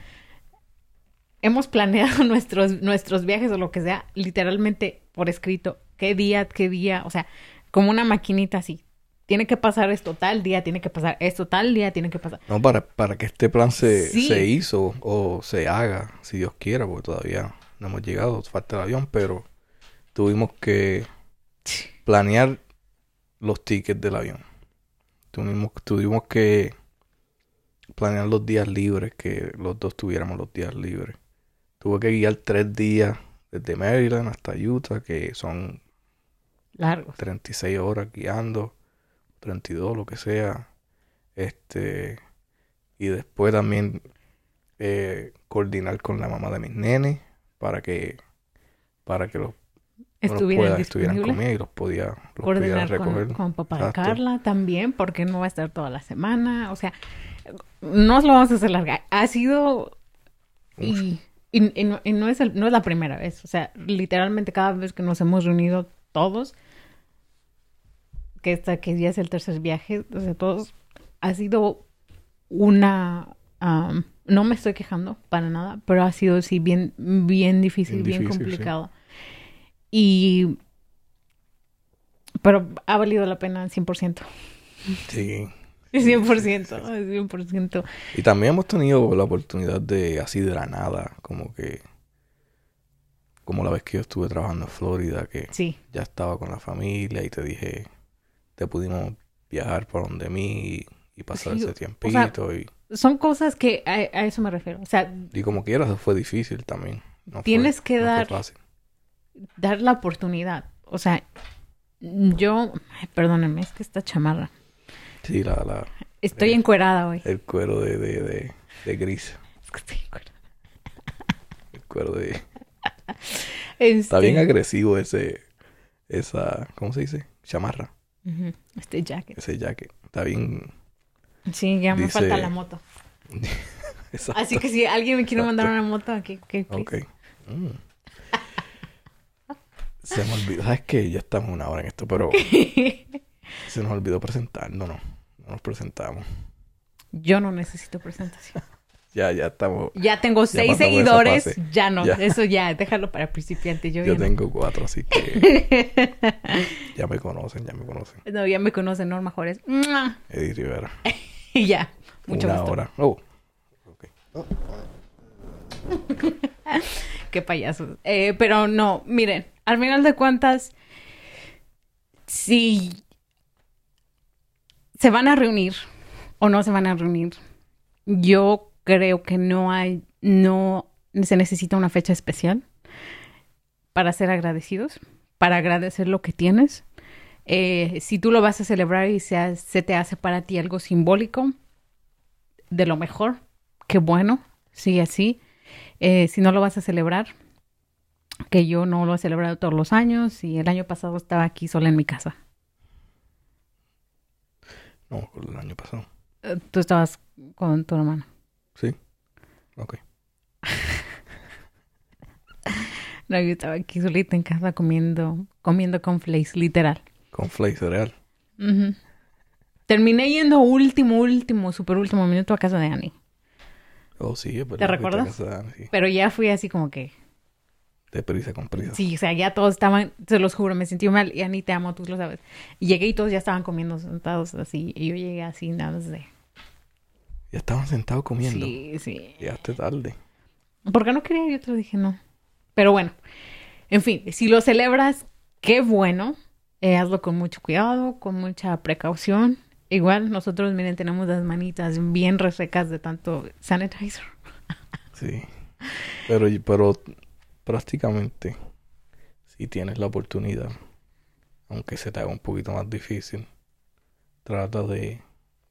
hemos planeado nuestros, nuestros viajes o lo que sea, literalmente por escrito. ¿Qué día, qué día? O sea, como una maquinita así. Tiene que pasar esto tal día, tiene que pasar esto tal día, tiene que pasar. No, para, para que este plan se, Sí. se hizo o se haga, si Dios quiera, porque todavía no hemos llegado, falta el avión, pero tuvimos que planear los tickets del avión. Tuvimos, tuvimos que planear los días libres, que los dos tuviéramos los días libres. Tuve que guiar tres días desde Maryland hasta Utah, que son Largos. 36 horas guiando, 32, lo que sea. Este, y después también eh, coordinar con la mamá de mis nenes para que para que los, los Estuvieran pueda- estuvieran conmigo y los podía los coordinar recoger. con, con papá de. Carla también, porque no va a estar toda la semana. O sea, no os lo vamos a hacer larga. Ha sido. Y, y- y no, y no es el- no es la primera vez. O sea, literalmente cada vez que nos hemos reunido todos, que esta que ya es el tercer viaje, o sea, todos, ha sido una. am, no me estoy quejando para nada, pero ha sido sí bien, bien difícil, Bien bien, difícil, sí. complicado. Y. Pero ha valido la pena 100%. Sí. 100%, 100%. Y también hemos tenido la oportunidad de así de la nada, como que como la vez que yo estuve trabajando en Florida, que Sí, ya estaba con la familia y te dije, te pudimos viajar por donde mí y, y pasar Sí, ese o tiempito y, son cosas que a, a eso me refiero. O sea, y como quieras fue difícil también. No fue- Tienes que no dar- fácil. dar la oportunidad. O sea, yo, ay, perdónenme, es que esta chamarra. Sí, la, la, Estoy encuerada hoy. el cuero de, de, de, de gris, Es que estoy encuerada. el cuero de... Este, Está bien agresivo ese, esa, ¿cómo se dice? Chamarra, Este jacket. ese jacket. Está bien... Sí, ya me Dice- falta la moto. Así que si alguien me quiere mandar una moto, aquí, please. Ok. Mm. Se me olvidó. ¿Sabes qué? Ya estamos una hora en esto, pero se nos olvidó presentar. No, no. No nos presentamos. Yo no necesito presentación. Ya, ya estamos. Ya tengo seis seguidores. Ya no, Ya. eso ya, déjalo para principiantes. Yo, Yo no. tengo cuatro, así que ya me conocen, ya me conocen. No, ya me conocen Norma. ¡Mua! Eddie Rivera. Y ya, mucho una gusto. hora. Oh. ok. Qué payasos. Eh, pero no, miren, al final de cuentas, si se van a reunir o no se van a reunir, yo creo que no hay, no se necesita una fecha especial para ser agradecidos, para agradecer lo que tienes. Eh, si tú lo vas a celebrar y se, se te hace para ti algo simbólico, de lo mejor, qué bueno, sigue así. Eh, si no lo vas a celebrar, que yo no lo he celebrado todos los años y el año pasado estaba aquí sola en mi casa. No, el año pasado. Eh, Tú estabas con tu hermano. Sí. Ok. No, yo estaba aquí solita en casa comiendo, comiendo cornflakes, literal. Con Flay cereal. Ujú. Terminé yendo último, último, super último minuto a casa de Annie. Oh, sí, verdad. ¿Te a recuerdas? sí. Pero ya fui así como que, De prisa, con prisa. sí, o sea, ya todos estaban, se los juro, me sentí mal. Y Annie, te amo, tú lo sabes. Y llegué y todos ya estaban comiendo sentados así. Y yo llegué así, nada más de... Ya estaban sentados comiendo. Sí, sí. Llegaste tarde. Porque no quería, yo te lo dije, no. Pero bueno, en fin, si lo celebras, qué bueno. Eh, hazlo con mucho cuidado, con mucha precaución. Igual nosotros, miren, tenemos las manitas bien resecas de tanto sanitizer. Sí. Pero, pero prácticamente, si tienes la oportunidad, aunque se te haga un poquito más difícil, trata de,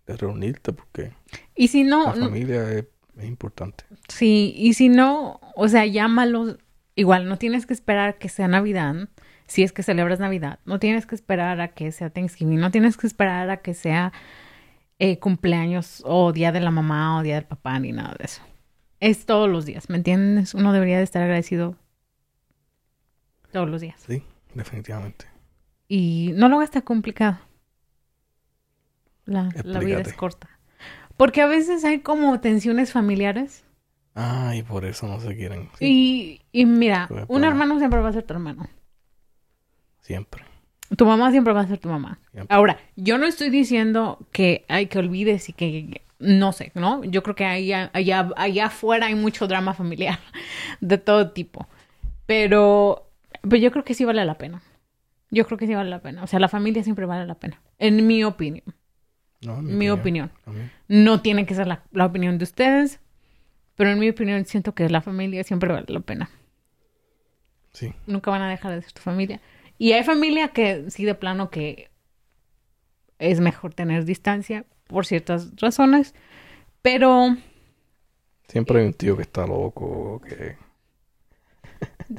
de reunirte porque Y si no, la no- familia es, es importante. sí, y si no, o sea, llámalos. Igual, no tienes que esperar que sea Navidad, si es que celebras Navidad. No tienes que esperar a que sea Thanksgiving. No tienes que esperar a que sea eh, cumpleaños o Día de la Mamá o Día del Papá, ni nada de eso. Es todos los días, ¿me entiendes? Uno debería de estar agradecido todos los días. Sí, definitivamente. Y no lo hagas tan complicado. La, la vida es corta. Porque a veces hay como tensiones familiares. Ay, por eso no se quieren. Sí, Y, y mira, un hermano siempre va a ser tu hermano. Siempre. Tu mamá siempre va a ser tu mamá. Siempre. Ahora, yo no estoy diciendo que hay que olvides y que no sé, ¿no? Yo creo que allá, allá, allá afuera hay mucho drama familiar de todo tipo. Pero, pero yo creo que sí vale la pena. Yo creo que sí vale la pena. O sea, la familia siempre vale la pena. En mi opinión. No, Mi opinión. No tiene que ser la, la opinión de ustedes. Pero en mi opinión siento que la familia siempre vale la pena. Sí. Nunca van a dejar de ser tu familia. Y hay familia que sí de plano que es mejor tener distancia por ciertas razones. Pero Siempre hay un tío que está loco, que...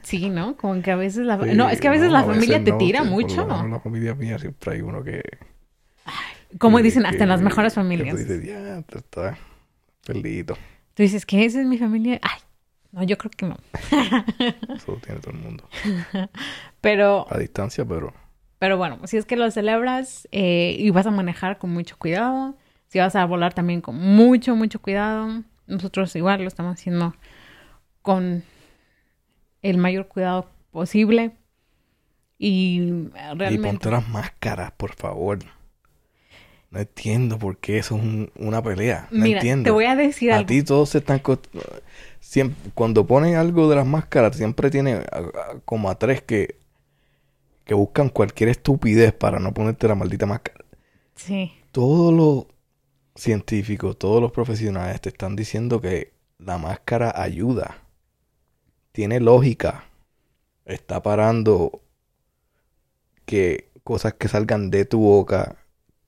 sí, ¿no? Como que a veces la... Sí, no, es que a veces la familia veces te no, tira mucho. menos En la familia mía siempre hay uno que... Como dicen, hasta en las mejores que tú familias. dices, "Ya, te está perdido. Tú dices que esa es mi familia. Ay, no, yo creo que no. Eso lo tiene todo el mundo. Pero, A distancia, pero... pero bueno, si es que lo celebras eh, y vas a manejar con mucho cuidado, si vas a volar también con mucho, mucho cuidado, nosotros igual lo estamos haciendo con el mayor cuidado posible. Y Y realmente... ponte las máscaras, por favor. No entiendo por qué eso es un- una pelea. No Mira, entiendo. te voy a decir A algo. ti todos se están... Siempre, cuando ponen algo de las máscaras, siempre tiene a- a- como a tres que, que buscan cualquier estupidez para no ponerte la maldita máscara. Sí. Todos los científicos, todos los profesionales te están diciendo que la máscara ayuda. Tiene lógica. Está parando que cosas que salgan de tu boca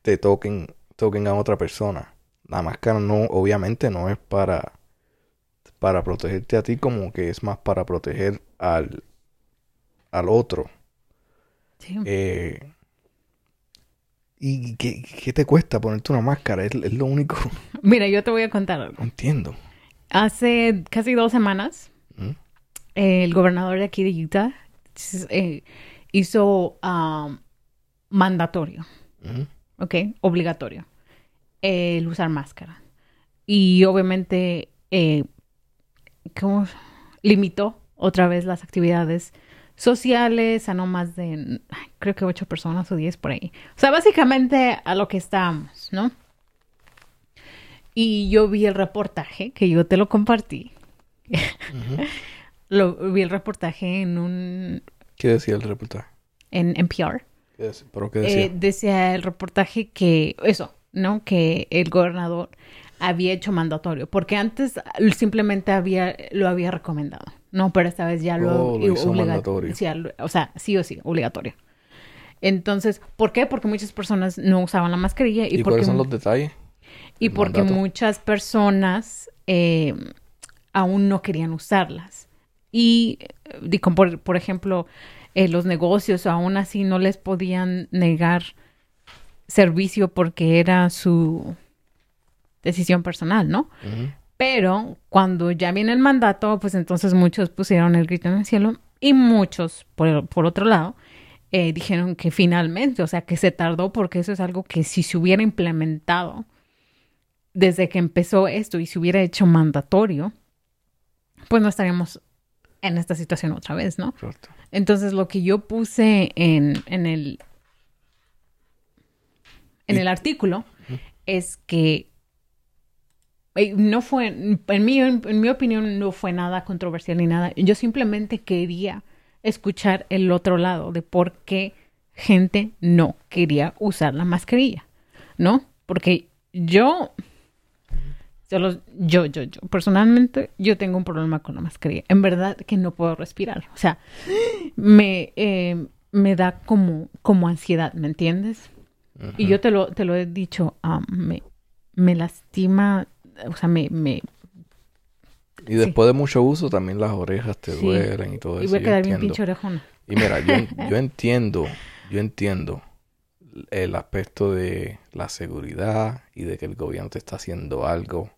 te toquen, toquen a otra persona. La máscara no, obviamente no es para, para protegerte a ti, como que es más para proteger al, al otro. sí. Eh, ¿Y qué, qué te cuesta ponerte una máscara? Es, es lo único. Mira, yo te voy a contar algo. Entiendo. Hace casi dos semanas, ¿Mm? el gobernador de aquí de Utah eh, hizo um, mandatorio, ¿Mm? ¿Ok? Obligatorio, el usar máscara. Y obviamente, eh, ¿cómo? Limitó otra vez las actividades sociales a no más de, creo que ocho personas o diez por ahí. O sea, básicamente a lo que estábamos, ¿no? Y yo vi el reportaje, que yo te lo compartí. Lo, vi el reportaje en un ¿Qué decía el reportaje? en NPR. ¿Qué decía? ¿Pero qué decía? Eh, decía el reportaje que eso, ¿no? Que el gobernador había hecho mandatorio, porque antes simplemente había lo había recomendado, no, pero esta vez ya lo, Oh, lo hizo mandatorio. sí, o sea, sí o sí, obligatorio. Entonces, ¿por qué? Porque muchas personas no usaban la mascarilla y, ¿Y, porque cuáles son los detalles? y porque mandato. muchas personas eh, aún no querían usarlas. Y, eh, di- como por, por ejemplo, eh, los negocios aún así no les podían negar servicio porque era su decisión personal, ¿no? Pero cuando ya viene el mandato, pues entonces muchos pusieron el grito en el cielo y muchos, por, por otro lado, eh, dijeron que finalmente, o sea, que se tardó porque eso es algo que si se hubiera implementado desde que empezó esto y se hubiera hecho mandatorio, pues no estaríamos en esta situación otra vez, ¿no? Correcto. Entonces lo que yo puse en, en el en el artículo es que eh, no fue, en mi, en mi opinión, no fue nada controversial ni nada. Yo simplemente quería escuchar el otro lado de por qué gente no quería usar la mascarilla, ¿no? Porque yo, yo, yo, yo, personalmente, yo tengo un problema con la mascarilla. En verdad que no puedo respirar. O sea, me, eh, me da como, como ansiedad, ¿me entiendes? Y yo te lo, te lo he dicho, ah, me, me lastima, o sea, me, me Y después de mucho uso, también las orejas te Sí. duelen y todo y eso. voy a quedar bien pinche orejona. Y mira, yo, yo entiendo, yo entiendo el aspecto de la seguridad y de que el gobierno te está haciendo algo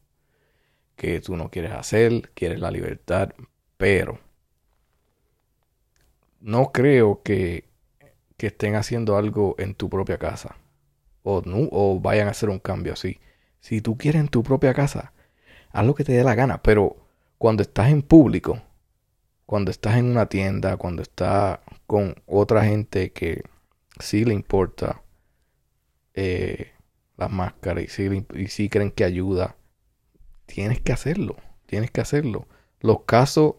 que tú no quieres hacer, quieres la libertad, pero no creo que, que estén haciendo algo en tu propia casa o, no, o vayan a hacer un cambio así. Si tú quieres en tu propia casa, haz lo que te dé la gana, pero cuando estás en público, cuando estás en una tienda, cuando estás con otra gente que, sí le importa eh, la máscara y sí, y sí creen que ayuda, tienes que hacerlo. Tienes que hacerlo. Los casos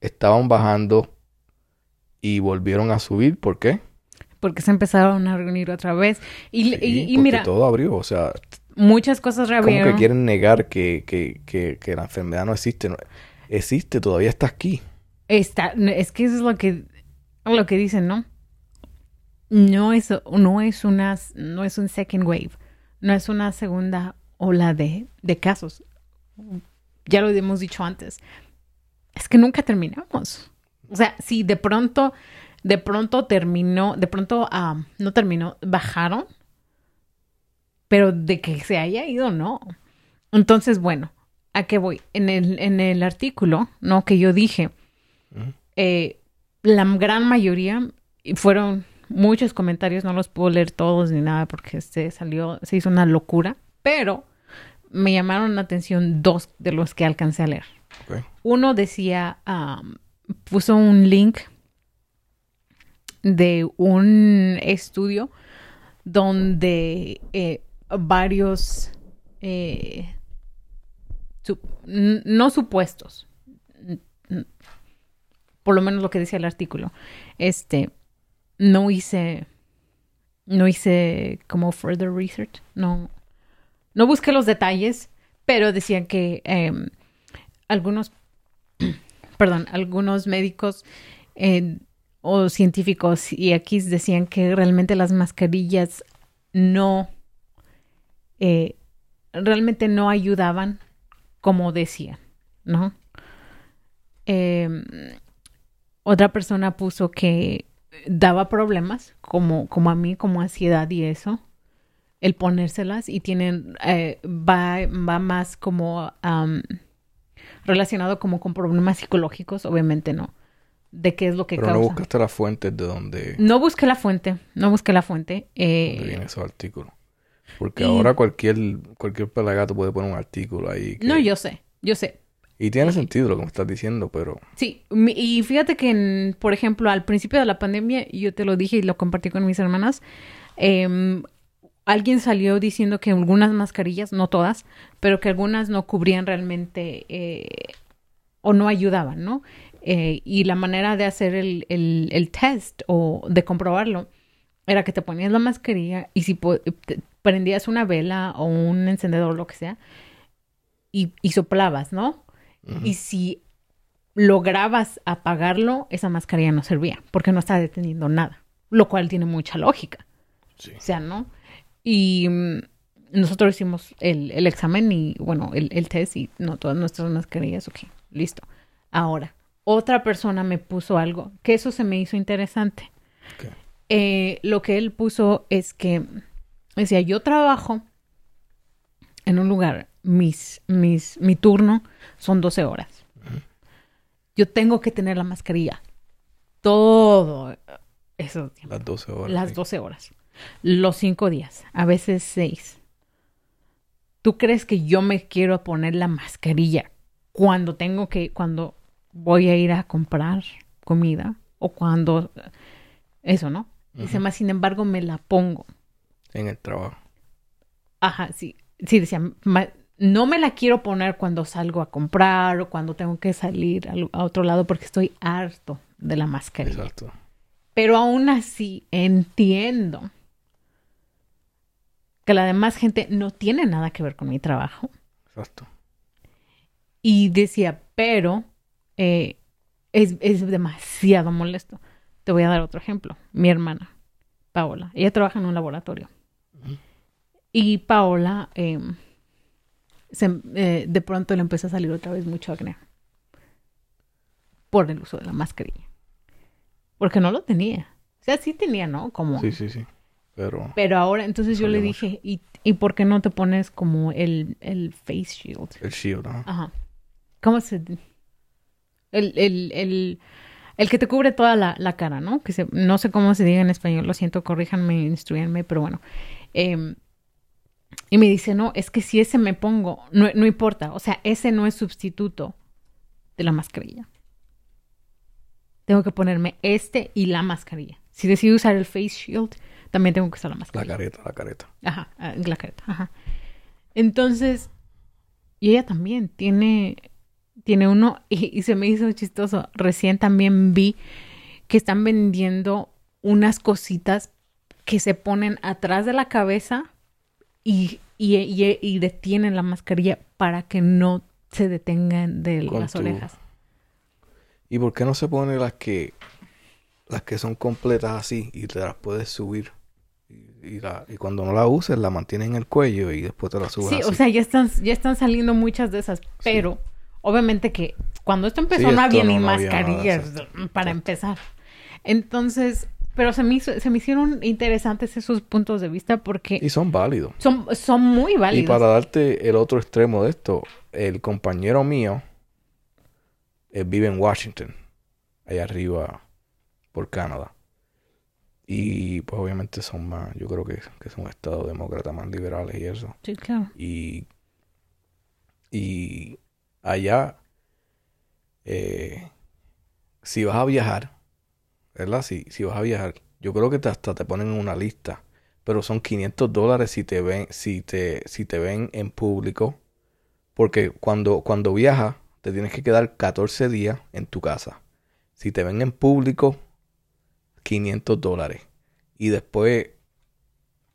estaban bajando y volvieron a subir. ¿Por qué? Porque se empezaron a reunir otra vez. Y, Sí, y- y porque mira, todo abrió. O sea, muchas cosas como que reabrieron. quieren negar que, que, que, que la enfermedad no existe. No- existe, todavía está aquí. Está, es que eso es lo que, lo que dicen, ¿no? No es, no es una, no es un second wave, no es una segunda ola de, de casos. Ya lo hemos dicho antes. Es que nunca terminamos. O sea, si de pronto, de pronto terminó, de pronto ah, no terminó, bajaron, pero de que se haya ido, no. Entonces, bueno, ¿a qué voy? En el, en el artículo, ¿no? Que yo dije, eh, la gran mayoría y fueron muchos comentarios, no los puedo leer todos ni nada porque se salió, se hizo una locura, pero me llamaron la atención dos de los que alcancé a leer. Uno decía, um, puso un link de un estudio donde eh, varios, eh, no supuestos, por lo menos lo que decía el artículo, este, no hice, no hice como further research, no, no busqué los detalles, pero decían que em, algunos, perdón, algunos médicos o científicos y aquí decían que realmente las mascarillas no, eh, realmente no ayudaban como decían, ¿no? Em, otra persona puso que daba problemas, como, como a mí, como ansiedad y eso, el ponérselas y tienen, eh, va, va más como am, relacionado como con problemas psicológicos, obviamente no, de qué es lo que Pero causa. no buscaste las fuentes de donde, No busqué la fuente, no busqué la fuente. eh, esos artículos. Porque y- ahora cualquier, cualquier pelagato puede poner un artículo ahí. que- no, yo sé, yo sé. Y tiene sentido lo que me estás diciendo, pero Sí, y fíjate que, en- por ejemplo, al principio de la pandemia, yo te lo dije y lo compartí con mis hermanas, em, alguien salió diciendo que algunas mascarillas, no todas, pero que algunas no cubrían realmente eh, o no ayudaban, ¿no? Eh, y la manera de hacer el, el- el test o de comprobarlo era que te ponías la mascarilla y si prendías una vela o un encendedor lo que sea y, y soplabas, ¿no? Y si lograbas apagarlo, esa mascarilla no servía porque no está deteniendo nada, lo cual tiene mucha lógica. sí. O sea, ¿no? Y mm, nosotros hicimos el, el examen y, bueno, el, el test y no todas nuestras mascarillas, ok, listo. Ahora, otra persona me puso algo que eso se me hizo interesante. Eh, lo que él puso es que, decía, yo trabajo en un lugar, mis, mis, mi turno son 12 horas. Yo tengo que tener la mascarilla todo eso Las 12 horas. las sí. 12 horas, los 5 días, a veces 6. ¿Tú crees que yo me quiero poner la mascarilla cuando tengo que, cuando voy a ir a comprar comida o cuando, eso, ¿no? Dice más, sin embargo, me la pongo. En el trabajo. Ajá, sí, sí, decía, "Ma- no me la quiero poner cuando salgo a comprar o cuando tengo que salir al- a otro lado porque estoy harto de la mascarilla. Exacto. Pero aún así entiendo que la demás gente no tiene nada que ver con mi trabajo. Exacto. Y decía, pero eh, es, es demasiado molesto. Te voy a dar otro ejemplo. Mi hermana, Paola, ella trabaja en un laboratorio. Y Paola, eh, se- eh, de pronto le empezó a salir otra vez mucho acné por el uso de la mascarilla. Porque no lo tenía. O sea, sí tenía, ¿no? Como... Sí, sí, sí. Pero Pero ahora, entonces yo le mucho. dije, ¿y, ¿y por qué no te pones como el, el face shield? el shield, ¿no? Ajá. ¿Cómo se...? El, el, el, el que te cubre toda la, la cara, ¿no? Que se, no sé cómo se diga en español, lo siento, corríjanme, instruyanme, pero bueno. Em, y me dice, no, es que si ese me pongo, no, no importa, o sea, ese no es sustituto de la mascarilla. Tengo que ponerme este y la mascarilla. Si decido usar el face shield, también tengo que usar la La mascarilla. careta, la careta. Ajá, ah, la careta, ajá. Entonces, y ella también tiene, tiene uno, y, y se me hizo chistoso. Recién también vi que están vendiendo unas cositas que se ponen atrás de la cabeza y, y, y- y detienen la mascarilla para que no se detengan de Con las tu- orejas. ¿Y por qué no se pone las que las que son completas así y te las puedes subir? Y, y la- y cuando no la uses, la mantienes en el cuello y después te la subes Sí, así. o sea, ya están, ya están saliendo muchas de esas, pero obviamente que cuando esto empezó Sí, no había ni no- había mascarillas para empezar. Entonces, pero se me, hizo- se me hicieron interesantes esos puntos de vista porque Y son válidos. son, son muy Y válidos. para darte el otro extremo de esto, el compañero mío eh, vive en Washington, allá arriba por Canadá. Y pues obviamente son más, yo creo que, que son estados demócratas más liberales y eso. Sí, claro. Y, y allá, eh, si vas a viajar, ¿verdad? Si, si vas a viajar, yo creo que te- hasta te ponen en una lista, pero son 500 dólares si te ven, si te, si te ven en público, porque cuando, cuando viajas, te tienes que quedar 14 días en tu casa. Si te ven en público, 500 dólares. Y después,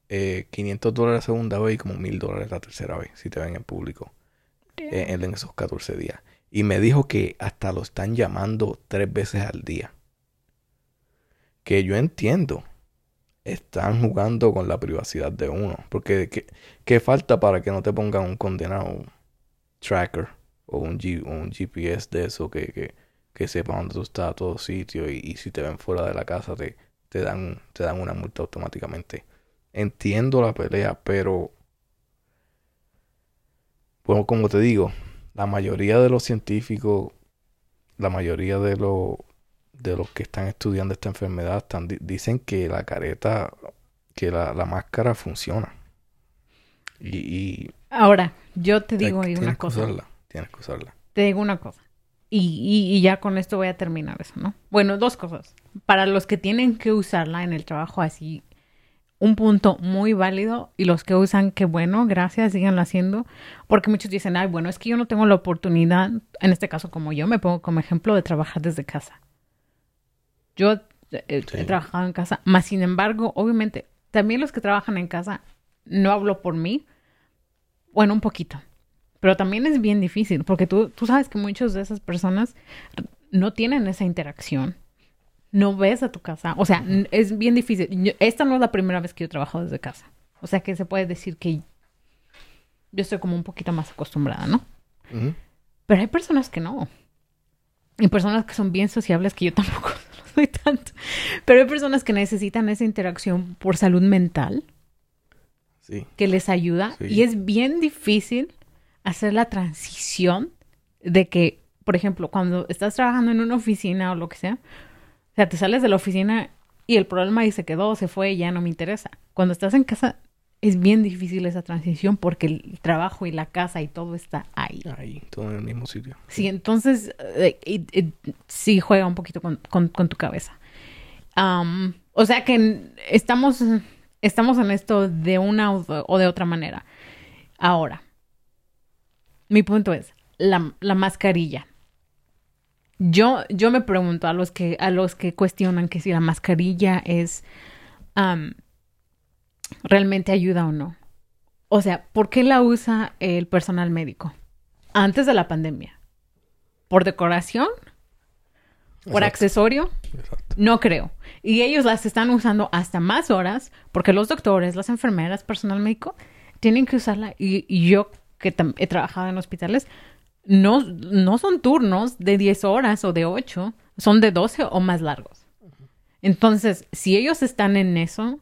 eh, 500 dólares la segunda vez y como 1000 dólares la tercera vez, si te ven en público, eh, en, esos 14 días. Y me dijo que hasta lo están llamando tres veces al día. Que yo entiendo. Están jugando con la privacidad de uno. Porque ¿qué, qué falta para que no te pongan un condenado tracker o un, G- un GPS de eso que, que, que sepa dónde tú estás a todo sitio y, y si te ven fuera de la casa te, te dan, te dan una multa automáticamente. Entiendo la pelea, pero bueno, como te digo, la mayoría de los científicos, la mayoría de los de los que están estudiando esta enfermedad están, di- dicen que la careta, que la, la máscara funciona. Y, y Ahora, yo te digo hay- una que cosa. usarla, tienes que usarla. Te digo una cosa. Y, y- y ya con esto voy a terminar eso, ¿no? Bueno, dos cosas. Para los que tienen que usarla en el trabajo así, un punto muy válido. Y los que usan, qué bueno, gracias, síganlo haciendo. Porque muchos dicen, ay, bueno, es que yo no tengo la oportunidad, en este caso como yo, me pongo como ejemplo de trabajar desde casa. Yo eh, Sí. he trabajado en casa, más sin embargo, obviamente, también los que trabajan en casa, no hablo por mí, bueno, un poquito. Pero también es bien difícil, porque tú, tú sabes que muchas de esas personas no tienen esa interacción. No ves a tu casa. O sea, es bien difícil. Yo- esta no es la primera vez que yo trabajo desde casa. O sea, que se puede decir que yo estoy como un poquito más acostumbrada, ¿no? Ujú. Pero hay personas que no. Y personas que son bien sociables que yo tampoco lo soy tanto. Pero hay personas que necesitan esa interacción por salud mental Sí, que les ayuda Sí. y es bien difícil hacer la transición de que, por ejemplo, cuando estás trabajando en una oficina o lo que sea, o sea, te sales de la oficina y el problema ahí se quedó, se fue, ya no me interesa. Cuando estás en casa es bien difícil esa transición porque el trabajo y la casa y todo está ahí. ahí, todo en el mismo sitio. Sí, entonces eh, sí juega un poquito con, con- con tu cabeza. O sea que estamos, estamos en esto de una o de otra manera. Ahora, mi punto es, la, la mascarilla. Yo, yo me pregunto a los que, a los que cuestionan que si la mascarilla es realmente ayuda o no. O sea, ¿por qué la usa el personal médico? Antes de la pandemia. ¿Por decoración? ¿Por Exacto, accesorio? exacto. No creo. Y ellos las están usando hasta más horas porque los doctores, las enfermeras, personal médico, tienen que usarla. Y, y yo, que he trabajado en hospitales, no, no son turnos de 10 horas o de 8, son de 12 o más largos. Entonces, si ellos están en eso,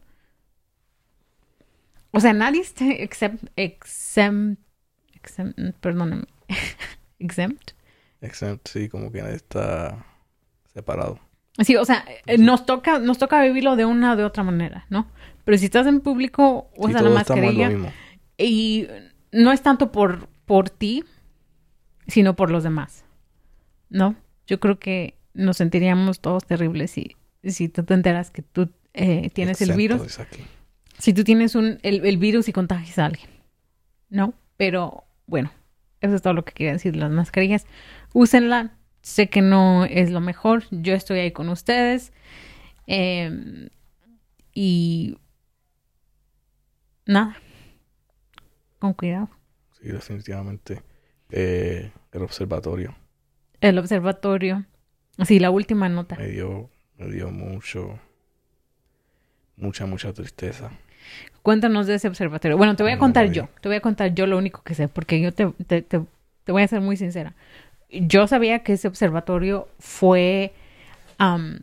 o sea, nadie está exempt, exempt, exempt perdónenme, exempt. Exempt, sí, como que está separado. Sí, o sea, eh, nos toca, nos toca vivirlo de una o de otra manera, ¿no? Pero si estás en público, Sí, usa la en lo mascarilla mismo. y no es tanto por, por ti, sino por los demás, ¿no? Yo creo que nos sentiríamos todos terribles si, si tú te enteras que tú eh, tienes el virus, si tú tienes un, el, el virus y contagias a alguien. ¿No? Pero bueno, eso es todo lo que quería decir de las mascarillas. Úsenla. Sé que no es lo mejor. Yo estoy ahí con ustedes. Eh, y nada. Con cuidado. Sí, definitivamente. Eh, el observatorio El observatorio. Sí, la última nota. me dio, me dio mucho, mucha, mucha tristeza. Cuéntanos de ese observatorio. Bueno, te voy a contar no, yo. Te voy a contar yo lo único que sé, porque yo te, te, te, te voy a ser muy sincera. Yo sabía que ese observatorio fue am,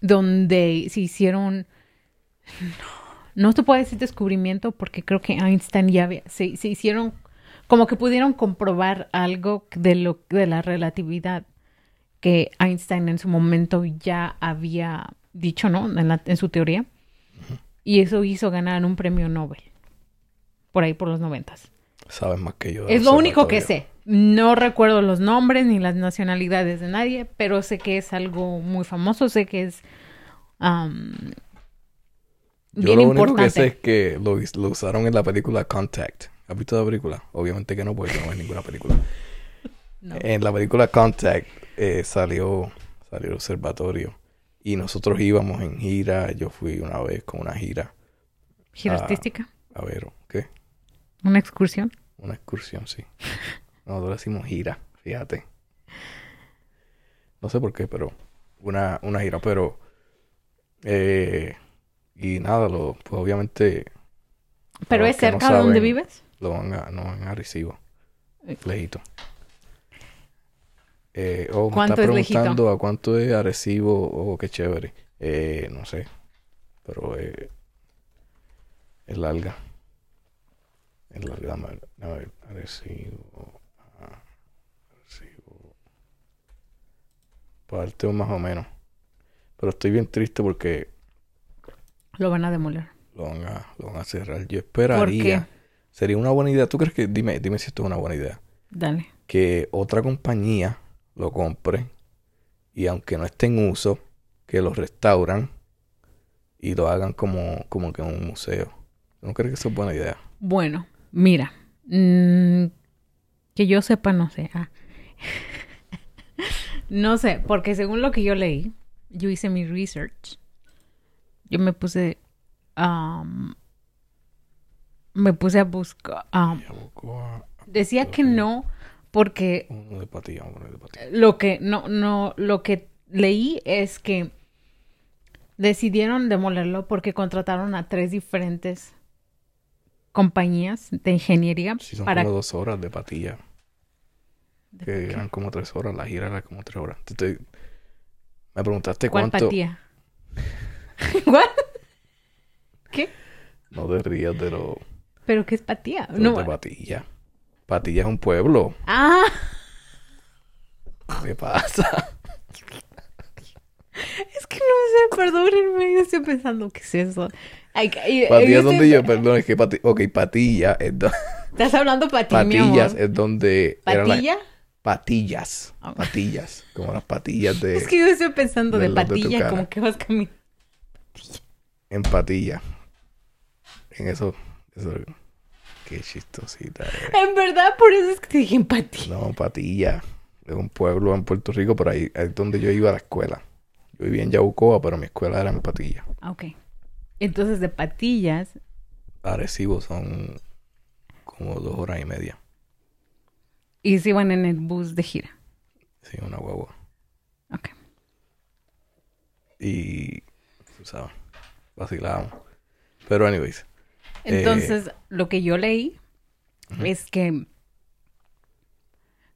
donde se hicieron. No, no te puedo decir descubrimiento porque creo que Einstein ya había. Se, se hicieron. Como que pudieron comprobar algo de, lo, de la relatividad que Einstein en su momento ya había dicho, ¿no? En, la- en su teoría. Y eso hizo ganar un premio Nobel. Por ahí por los noventas. Sabes más que yo. Es lo único que sé. No recuerdo los nombres ni las nacionalidades de nadie, pero sé que es algo muy famoso, sé que es Yo bien lo único que sé es que lo, lo usaron en la película Contact. ¿Has visto la película? Obviamente que no, porque no veo ninguna película. No. En la película Contact eh, salió, salió el observatorio. Y nosotros íbamos en gira. Yo fui una vez con una gira. Gira artística, A ver, ¿qué? una excursión. Una excursión, sí. Nosotros decimos gira, fíjate. No sé por qué, pero una, una gira, pero eh, y nada, lo, pues obviamente ¿Pero es no cerca de donde vives? lo van a, no van a Arecibo, Eh. lejito. Eh, oh, me ¿Cuánto está lejito? preguntando a cuánto es Arecibo, oh, qué chévere. Eh, no sé, pero eh, es larga. Es larga, dame ver, Arecibo, Arecibo. Parte más o menos. Pero estoy bien triste porque Lo van a demoler. lo van a, lo van a cerrar. Yo esperaría. qué? Sería una buena idea. ¿Tú crees que, dime, dime si esto es una buena idea? Dale. Que otra compañía lo compre y aunque no esté en uso, que lo restauran y lo hagan como, como que un museo. ¿No crees que eso es buena idea? Bueno, mira. mm, que yo sepa, no sé. ah. no sé, porque según lo que yo leí, yo hice mi research. Yo me puse. am, me puse a buscar. decía que no, porque patilla, patilla. lo que no, no, lo que leí es que decidieron demolerlo porque contrataron a tres diferentes compañías de ingeniería Si son para como dos horas de patilla. Que eran como tres horas. La gira era como tres horas. Me preguntaste ¿Cuál cuánto... patía? ¿Qué? No te rías de lo... ¿Pero qué es de No. de Patilla. Patilla es un pueblo. Ah, ¿Qué pasa? es que no sé, perdónenme, yo estoy pensando, ¿qué es eso? Ay, y- y Patilla es estoy- donde yo, perdón, es que Pati- ok, Patilla es do- Estás hablando mi Patillas es donde ¿Patilla? patillas, patillas, como las patillas de Es que yo estoy pensando de patilla, como que vas caminando. En patilla. En eso, eso qué chistosita. En verdad, por eso es que te dije empatía. No, Patilla. Es un pueblo en Puerto Rico, por ahí es donde yo iba a la escuela. Yo vivía en Yabucoa, pero mi escuela era en Patilla. Ok. Entonces, de patillas, Arecibo son como dos horas y media. y se iban en el bus de gira. Sí, una guagua. Ok. Y, tú sabes, vacilábamos. Pero, anyways, Entonces, lo que yo leí es que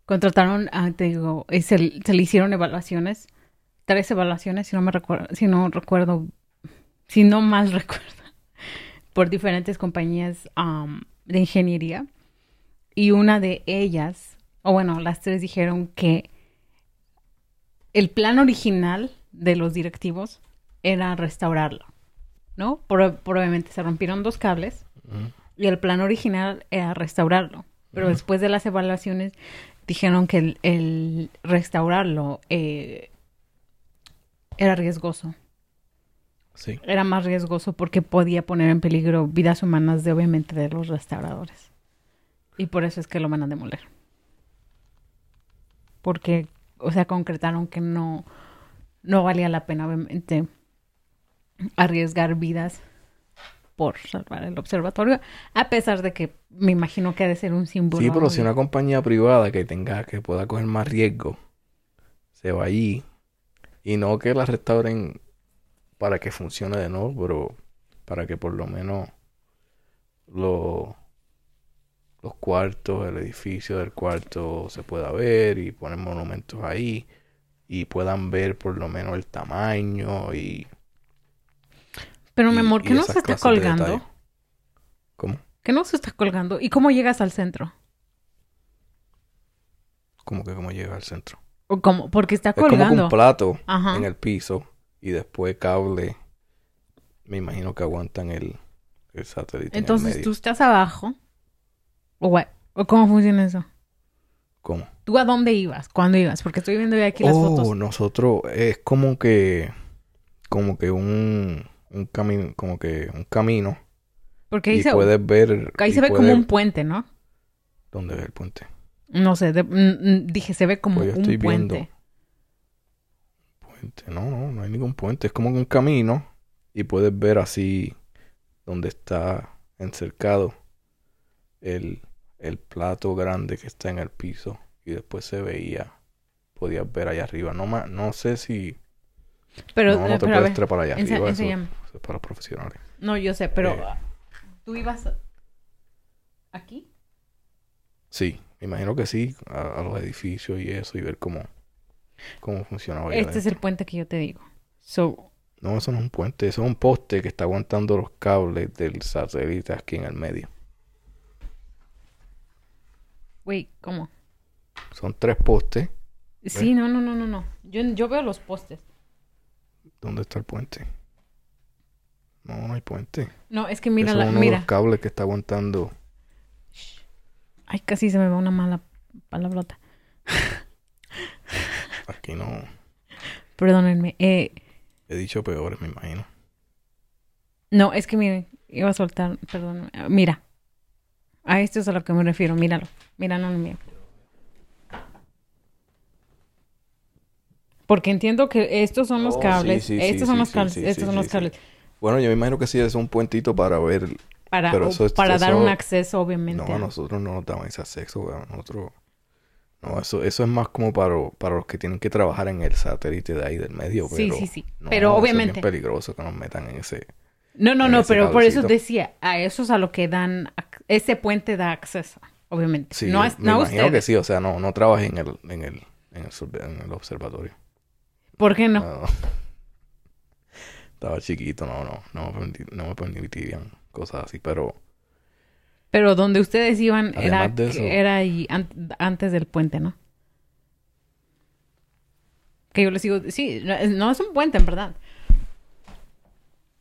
contrataron, a, te digo, se, se le hicieron evaluaciones, tres evaluaciones, si no me recuerdo, si no recuerdo, si no mal recuerdo, por diferentes compañías um, de ingeniería. Y una de ellas, o bueno, las tres dijeron que el plan original de los directivos era restaurarlo, ¿no? Pro- probablemente se rompieron dos cables y el plan original era restaurarlo. Pero después de las evaluaciones dijeron que el, el restaurarlo eh, era riesgoso. Sí. Era más riesgoso porque podía poner en peligro vidas humanas de obviamente de los restauradores. Y por eso es que lo van a demoler. Porque, o sea, concretaron que no, no valía la pena, obviamente, arriesgar vidas por salvar el observatorio, a pesar de que me imagino que ha de ser un símbolo. Sí, pero si una compañía privada que tenga, que pueda coger más riesgo, se va allí y no que la restauren para que funcione de nuevo, pero para que por lo menos lo- los cuartos, el edificio del cuarto se pueda ver y poner monumentos ahí y puedan ver por lo menos el tamaño y, Pero, mi amor, ¿qué no se está colgando? ¿Cómo? ¿Qué no se está colgando? ¿Y cómo llegas al centro? ¿Cómo que cómo llega al centro? ¿O cómo? Porque está Es como colgando. un plato Ajá. en el piso y después cable. Me imagino que aguantan el, el satélite. en el Entonces medio. tú estás abajo. ¿O, what? ¿O cómo funciona eso? ¿Cómo? ¿Tú a dónde ibas? ¿Cuándo ibas? Porque estoy viendo aquí las oh, fotos. nosotros es como que como que un un camino, como que un camino Porque ahí y se, puedes ver ahí se ve como un puente, ¿no? ¿Dónde ve el puente? No sé, de- dije, se ve como Pues yo un estoy viendo. puente. Puente, no, no, no hay ningún puente, es como un camino y puedes ver así donde está encercado el, el plato grande que está en el piso y después se veía, podías ver allá arriba. No, ma- no sé si Pero, no, no te pero puedes trepar allá arriba, eso es para profesionales. No, yo sé, pero Eh. ¿tú ibas aquí? Sí, me imagino que sí, a, a los edificios y eso y ver cómo, cómo funcionaba allá Este es el puente que yo te digo. So, No, eso no es un puente, eso es un poste que está aguantando los cables del satélite aquí en el medio. wait, ¿cómo? Son tres postes. Sí, no, no, no, no, no. Yo, yo veo los postes. ¿Dónde está el puente? No, no hay puente. No, es que mira, Eso la, es uno de los cables que está aguantando. Ay, casi se me va una mala palabrota. Aquí no. Perdónenme. Eh, He dicho peores, me imagino. no, es que mire, iba a soltar, perdón. Mira. A esto es a lo que me refiero. Míralo. No, no, mira. Porque entiendo que estos son los Oh, cables. estos son los cables. estos son los cables. Bueno, yo me imagino que sí es un puentito para ver. Para, Pero eso es- para dar eso- un acceso, obviamente. No, a nosotros no nos daban ese acceso, weón. Nosotros. No, eso, eso es más como para, para los que tienen que trabajar en el satélite de ahí del medio. Sí, pero sí, sí. no, Pero eso es obviamente- bien peligroso que nos metan en ese. No, no, no, pero por eso decía, a eso es a lo que dan, ese puente da acceso, obviamente. Sí, no, es, me no imagino que sí. O sea, no, no trabajé en el, en el, en el, en el observatorio. ¿Por qué no? No. Estaba chiquito, no, no, no me, permiti- no me permitirían cosas así, pero Pero donde ustedes iban era, eso- era ahí an- antes del puente, ¿no? Que yo les digo, sí, no es- un puente en verdad.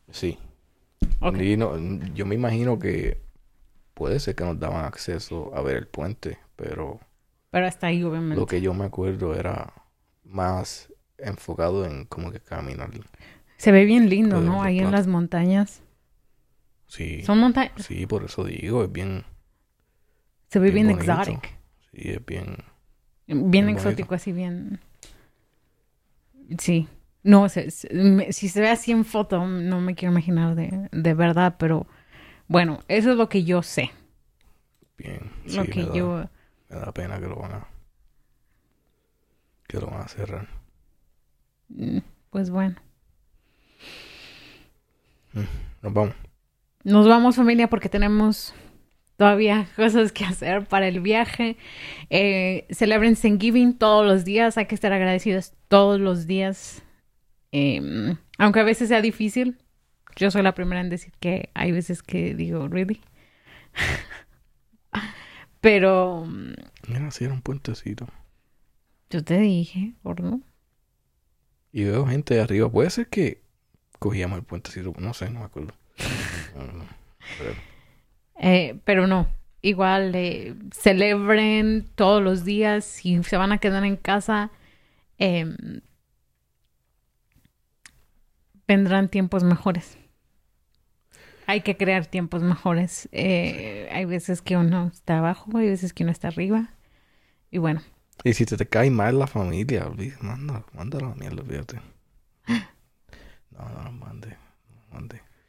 sí. Ok. Y no- yo me imagino que puede ser que nos daban acceso a ver el puente, pero Pero hasta ahí, obviamente. lo que yo me acuerdo era más enfocado en como que caminar. Se ve bien lindo, ¿no? Ahí en las montañas. Sí, Son montañas. sí, por eso digo, es bien, Se ve bien, bien exotic. sí, es bien, Bien, Bien exótico, bonito. así bien. Sí. No, se- se- me- si se ve así en foto, no me quiero imaginar de, de verdad, pero bueno, eso es lo que yo sé. bien, lo sí, que me da, yo. me da pena que lo van a, que lo van a cerrar. mm, Pues bueno. Nos vamos. Nos vamos familia porque tenemos todavía cosas que hacer para el viaje. Eh, celebren Thanksgiving todos los días. Hay que estar agradecidos todos los días. Eh, aunque a veces sea difícil. Yo soy la primera en decir que hay veces que digo, ¿really? Pero mm, Mira, si era un puentecito. yo te dije, ¿por no? Y veo gente de arriba. Puede ser que cogíamos el puentecito. No sé, no me acuerdo. No, no, pero- Eh, pero no, igual eh, celebren todos los días. Si se van a quedar en casa, eh, vendrán tiempos mejores. Hay que crear tiempos mejores. Eh, hay veces que uno está abajo, hay veces que uno está arriba. Y bueno, Y si te, te cae mal la familia, olvídate, manda, mándalo a la mierda, fíjate. No, no, no mande.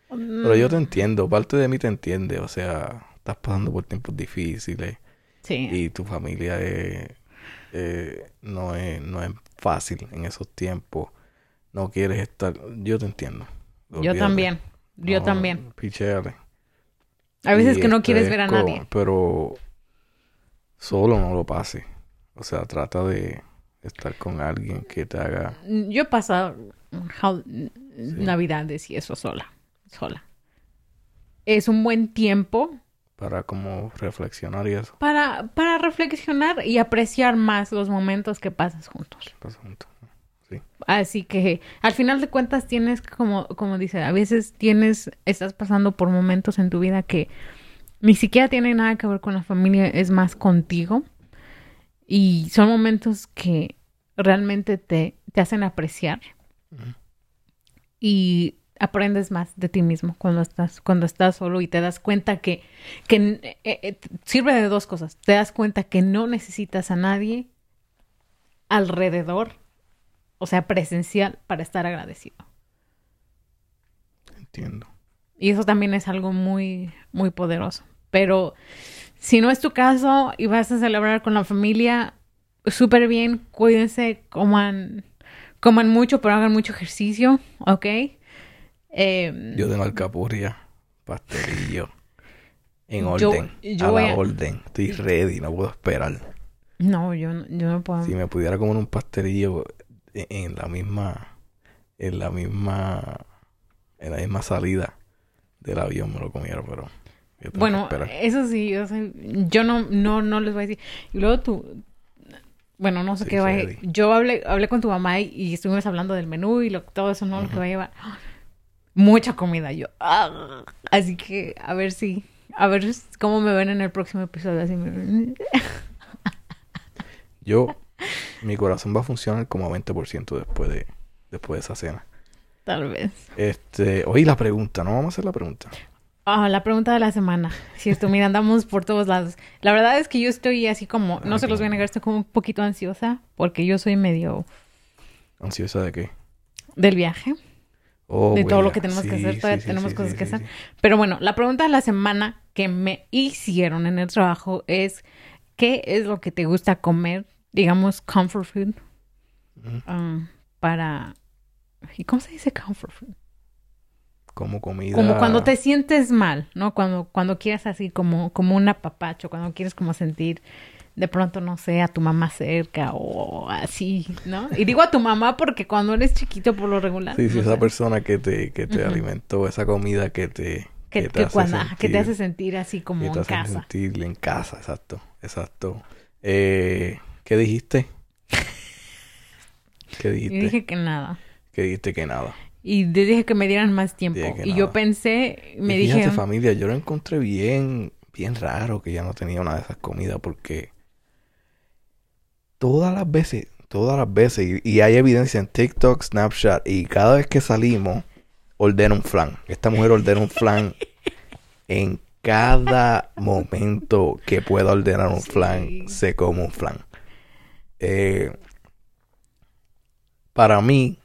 Pero yo te entiendo, parte de mí te entiende, o sea, estás pasando por tiempos difíciles sí. y tu familia es, eh, no es, no es fácil en esos tiempos. No quieres estar, yo te entiendo. Yo también. Yo No, también. Pichéale. A veces Y que no quieres es ver a nadie. Pero solo no lo pase. O sea, trata de estar con alguien que te haga... Yo he pasado navidades y eso sola. Sola. Es un buen tiempo para como reflexionar y eso. para, para reflexionar y apreciar más los momentos que pasas juntos. Pasa junto. Sí. Así que al final de cuentas tienes como, como dice, a veces tienes, estás pasando por momentos en tu vida que ni siquiera tienen nada que ver con la familia, es más contigo. Y son momentos que realmente te, te hacen apreciar. Y aprendes más de ti mismo cuando estás, cuando estás solo y te das cuenta que, que eh, eh, sirve de dos cosas. Te das cuenta que no necesitas a nadie alrededor, o sea, presencial, para estar agradecido. Entiendo. Y eso también es algo muy, muy poderoso. Pero si no es tu caso y vas a celebrar con la familia, súper bien, cuídense, coman, coman mucho, pero hagan mucho ejercicio, ¿ok? Eh, Yo tengo alcapurria, pastelillo. En orden. yo a la a- orden. Estoy ready, no puedo esperar. no, yo, no- yo no puedo. Si me pudiera comer un pastelillo en, en la misma... En la misma... En la misma salida del avión me lo comiera, pero... Bueno, eso sí, yo, no, no, no les voy a decir. Y luego tú, bueno, no sé Sí, qué va a Freddy. Yo hablé, hablé con tu mamá y, y estuvimos hablando del menú y lo, todo eso, ¿no? Lo que va a llevar. Mucha comida, yo. ah, así que a ver si, a ver cómo me ven en el próximo episodio. Así me- Yo... Mi corazón va a funcionar como a 20% después de... Después de esa cena. Tal vez. Este... Oye, la pregunta. ¿No vamos a hacer la pregunta? Ah, la pregunta de la semana. Cierto, mira, andamos por todos lados. La verdad es que yo estoy así como, no se los voy a negar, estoy como un poquito ansiosa porque yo soy medio ¿Ansiosa de qué? del viaje. Oh, de todo lo que tenemos que hacer, todavía sí, tenemos sí, cosas que hacer. Pero bueno, la pregunta de la semana que me hicieron en el trabajo es, ¿qué es lo que te gusta comer? Digamos, comfort food. Um, para... ¿Y cómo se dice comfort food? Como comida. Como cuando te sientes mal, ¿no? Cuando, cuando quieres así como, como un apapacho, cuando quieres como sentir de pronto, no sé, a tu mamá cerca o así, ¿no? Y digo a tu mamá porque cuando eres chiquito por lo regular. Sí, sí, esa persona que te, que te alimentó, esa comida que te, que, te que hace cuando- ajá, que te sentir- hace sentir así como que en te hace casa. sentir en casa, exacto, exacto. Eh, ¿Qué dijiste? ¿Qué dijiste? dije que nada. Que dijiste que nada. Y le dije que me dieran más tiempo. Y yo pensé, me Y fíjate, dije, familia, yo lo encontré bien, bien raro que ya no tenía una de esas comidas porque todas las veces, todas las veces, y, y hay evidencia en TikTok, Snapchat, y cada vez que salimos, ordena un flan. Esta mujer ordena un flan en cada momento que pueda ordenar un Sí. flan, se come un flan. Eh, para mí,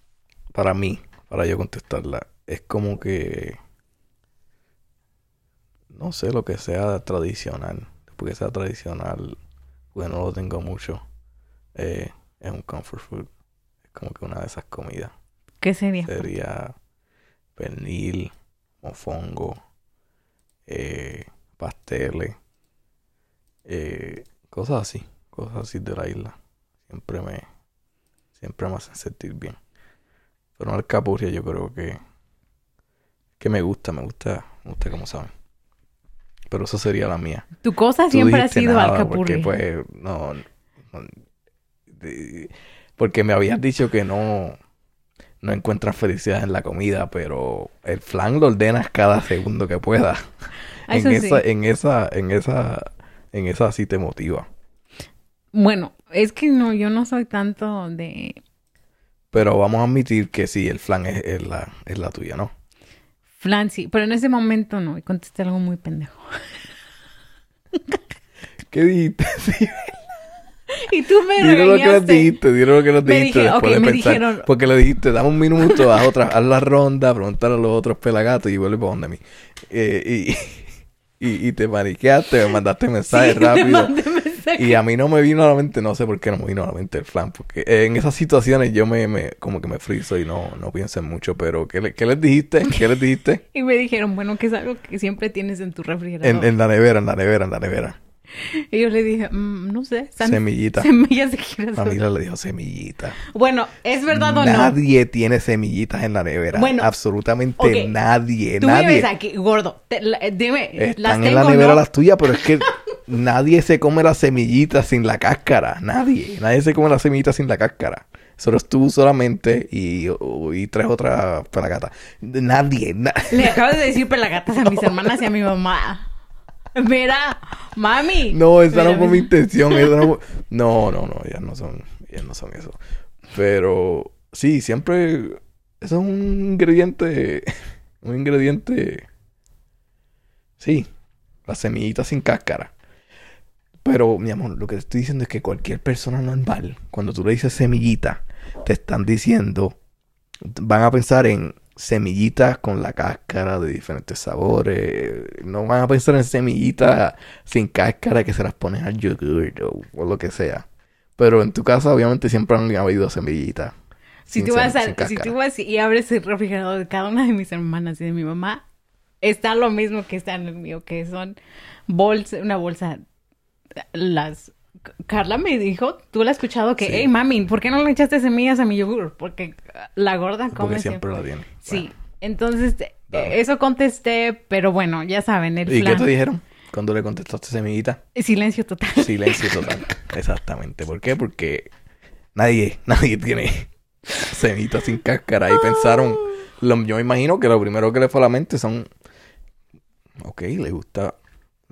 para mí, para yo contestarla, es como que no sé lo que sea tradicional, porque sea tradicional, porque no lo tengo mucho, eh, es un comfort food, es como que una de esas comidas ¿qué sería? sería pernil, mofongo, eh, pasteles, eh, cosas así, cosas así de la isla. Siempre me, siempre me hacen sentir bien. Pero no alcapurria yo creo que, que me gusta, me gusta, me gusta como saben. Pero eso sería la mía. Tu cosa Tú siempre ha sido alcapurria. Porque pues, no, porque me habías dicho que no, no encuentras felicidad en la comida, pero el flan lo ordenas cada segundo que puedas. Ah, en sí. esa, en esa, en esa, en esa sí te motiva. Bueno, es que no, yo no soy tanto de... Pero vamos a admitir que sí, el flan es, es la, es la tuya, ¿no? Flan sí, pero en ese momento no. Y contesté algo muy pendejo. ¿Qué dijiste? Y tú me Dile lo que regañaste. dijiste, dile lo que Me dijiste dije- después de me pensar. dijeron- Porque le dijiste, dame un minuto, haz otra, haz la ronda, preguntar a los otros pelagatos y vuelve para donde mí. Eh, y, y, y te mariqueaste, me mandaste mensajes Sí, rápido. mandé. Y a mí no me vino a la mente, no sé por qué no me vino a la mente el flan, porque eh, en esas situaciones yo me, me como que me friso y no, no pienso en mucho, pero ¿qué, le- qué les dijiste? ¿Qué les dijiste? Y me dijeron, bueno, que es algo que siempre tienes en tu refrigerador. En, en la nevera, en la nevera, en la nevera. Y yo le dije, "Mm, no sé. san- Semillita. Semillas de girasol. Camila le dijo semillita. Bueno, ¿es verdad o no? Nadie tiene semillitas en la nevera. Bueno, Absolutamente ok. nadie. Tú nadie. vives aquí, gordo. Te- la- dime, las Están tengo en la nevera ¿no? las tuyas, pero es que nadie se come las semillitas sin la cáscara. Nadie. Nadie se come las semillitas sin la cáscara. Solo es tú solamente y, y tres otras pelagatas. Nadie. na- Le acabas de decir pelagatas a mis hermanas y a mi mamá. Mira, mami. No, esa Mira, no fue mi intención. esa no, fue- no, no, no, ellas no son, ellas no son eso. Pero sí, siempre eso es un ingrediente, un ingrediente, sí, las semillitas sin cáscara. Pero, mi amor, lo que te estoy diciendo es que cualquier persona normal, cuando tú le dices semillita, te están diciendo, van a pensar en semillitas con la cáscara de diferentes sabores. No van a pensar en semillitas sin cáscara que se las pones al yogur o, o lo que sea. Pero en tu casa, obviamente, siempre han habido semillitas. Si sin tú vas a, sin si cáscara. tú vas y abres el refrigerador de cada una de mis hermanas y de mi mamá, está lo mismo que está en el mío, que son bolsa, una bolsa. Las Carla me dijo, tú la has escuchado que, Sí. hey mami, ¿por qué no le echaste semillas a mi yogur? Porque la gorda come Porque siempre la tiene. Sí, Bueno. entonces eh, eso contesté, pero bueno, ya saben, el ¿Y qué te dijeron cuando le contestaste semillita? Silencio total. Silencio total. Exactamente. ¿Por qué? Porque nadie, nadie tiene semillitas sin cáscara. Y pensaron, lo- yo me imagino que lo primero que le fue a la mente son, ok, le gusta,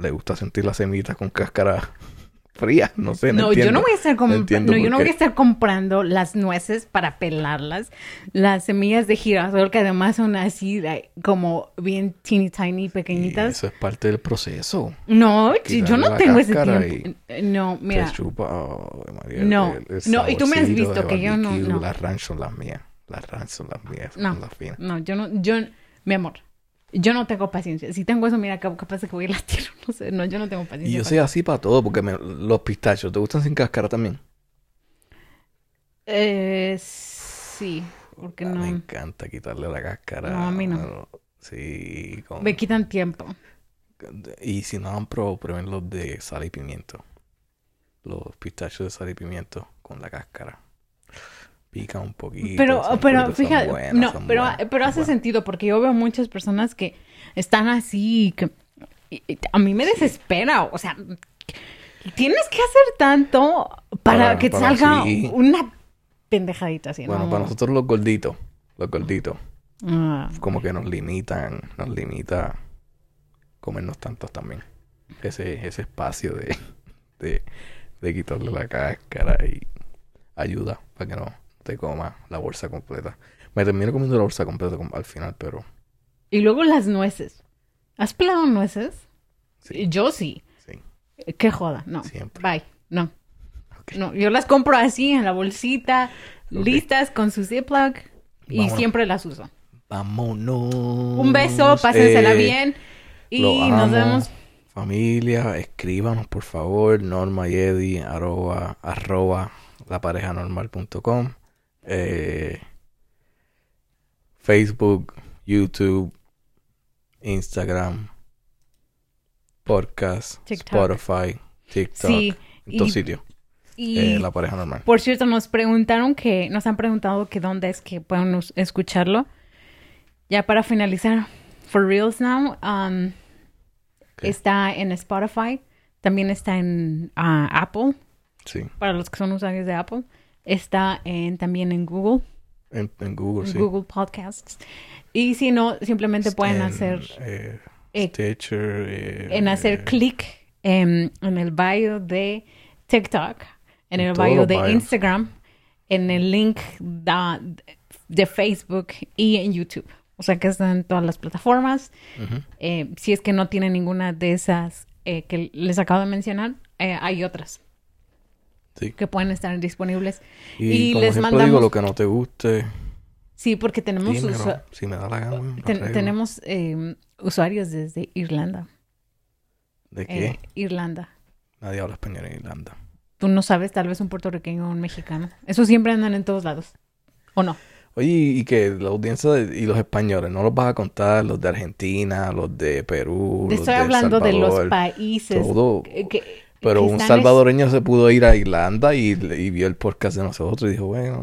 le gusta sentir las semillitas con cáscara fría. No sé, no, No, yo no voy a estar No no, yo no voy a estar comprando las nueces para pelarlas, las semillas de girasol que además son así como bien teeny tiny Y pequeñitas. eso es parte del proceso. No, yo no tengo ese tiempo. No, mira, Se chupa, oh, María, No, el- el no, y tú me has visto que yo no- no. Las ranch son las mías. Las ranch son las mías. no, Son las finas. no, yo no, yo, mi amor, yo no tengo paciencia. Si tengo eso, mira, cap- capaz de que voy a latir, no sé, no, yo no tengo paciencia. Y yo soy así para todo, porque me- los pistachos, ¿te gustan sin cáscara también? Eh, sí, porque Ah, no, Me encanta quitarle la cáscara. No, a mí no. Sí, con- me quitan tiempo. y si no han probado, prueben los de sal y pimiento. Los pistachos de sal y pimiento con la cáscara. Pica un poquito. Pero, pero fíjate, buenos, no, pero, buenos, pero hace buenos. sentido porque yo veo muchas personas que están así, que y- y a mí me desespera, o sea, tienes que hacer tanto para, Para- que para salga sí. una pendejadita así, Bueno, ¿no? para nosotros los gorditos, los gorditos, Ah, como que nos limitan, nos limita comernos tantos también. Ese, ese espacio de, de, de quitarle la cáscara y ayuda para que no te coma la bolsa completa. Me termino comiendo la bolsa completa com- al final, pero Y luego las nueces. ¿Has pelado nueces? sí, Yo sí. sí. Qué joda, no. Siempre. Bye, no. No, yo las compro así en la bolsita, listas con su Ziploc y Vámonos. siempre las uso. Vámonos. Un beso, pásensela Eh, bien y nos vemos. Familia, escríbanos por favor, Norma y Eddie, arroba, arroba laparejanormal.com, eh, Facebook, YouTube, Instagram, podcast, TikTok. Spotify, TikTok, Sí, en todos y- sitios, Y eh, La Pareja Normal. por cierto, nos preguntaron que, nos han preguntado que dónde es que podemos escucharlo. Ya para finalizar, for reals now, um, está en Spotify, también está en ah, Apple, Sí, para los que son usuarios de Apple, está en, también en Google, en, en Google, sí. Google Podcasts. Y si no, simplemente pueden En, hacer eh, eh, Stitcher, eh, en hacer clic en, en el bio de TikTok, en En el bio de bios. Instagram, en el link da- de Facebook y en YouTube. O sea que están en todas las plataformas. Si es que no tienen ninguna de esas que les acabo de mencionar, eh, hay otras Sí. que pueden estar disponibles. Y, Y como les mandamos- digo, lo que no te guste, Sí, porque tenemos, dímelo. usu- Si me da la gana, ten- tenemos eh, usuarios desde Irlanda. ¿De qué? Eh, Irlanda. Nadie habla español en Irlanda. Tú no sabes, tal vez un puertorriqueño o un mexicano. Eso siempre andan en todos lados. ¿O no? Oye, y que la audiencia de- y los españoles, no los vas a contar, los de Argentina, los de Perú, Te los estoy de hablando de los países. todo. que- Pero un salvadoreño se pudo ir a Irlanda y, y vio el podcast de nosotros y dijo, bueno...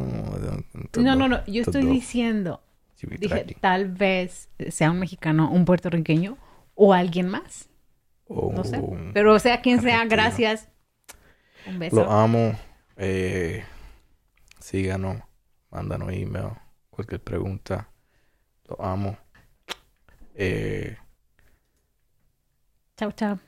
No, no, no. Yo estoy diciendo. Dije, tal vez sea un mexicano, un puertorriqueño o alguien más. No sé. Pero sea quien sea, argentino. gracias. Un beso. Los amo. Eh, síganos. Mándanos email. Cualquier pregunta. Los amo. Eh, Chao, chao.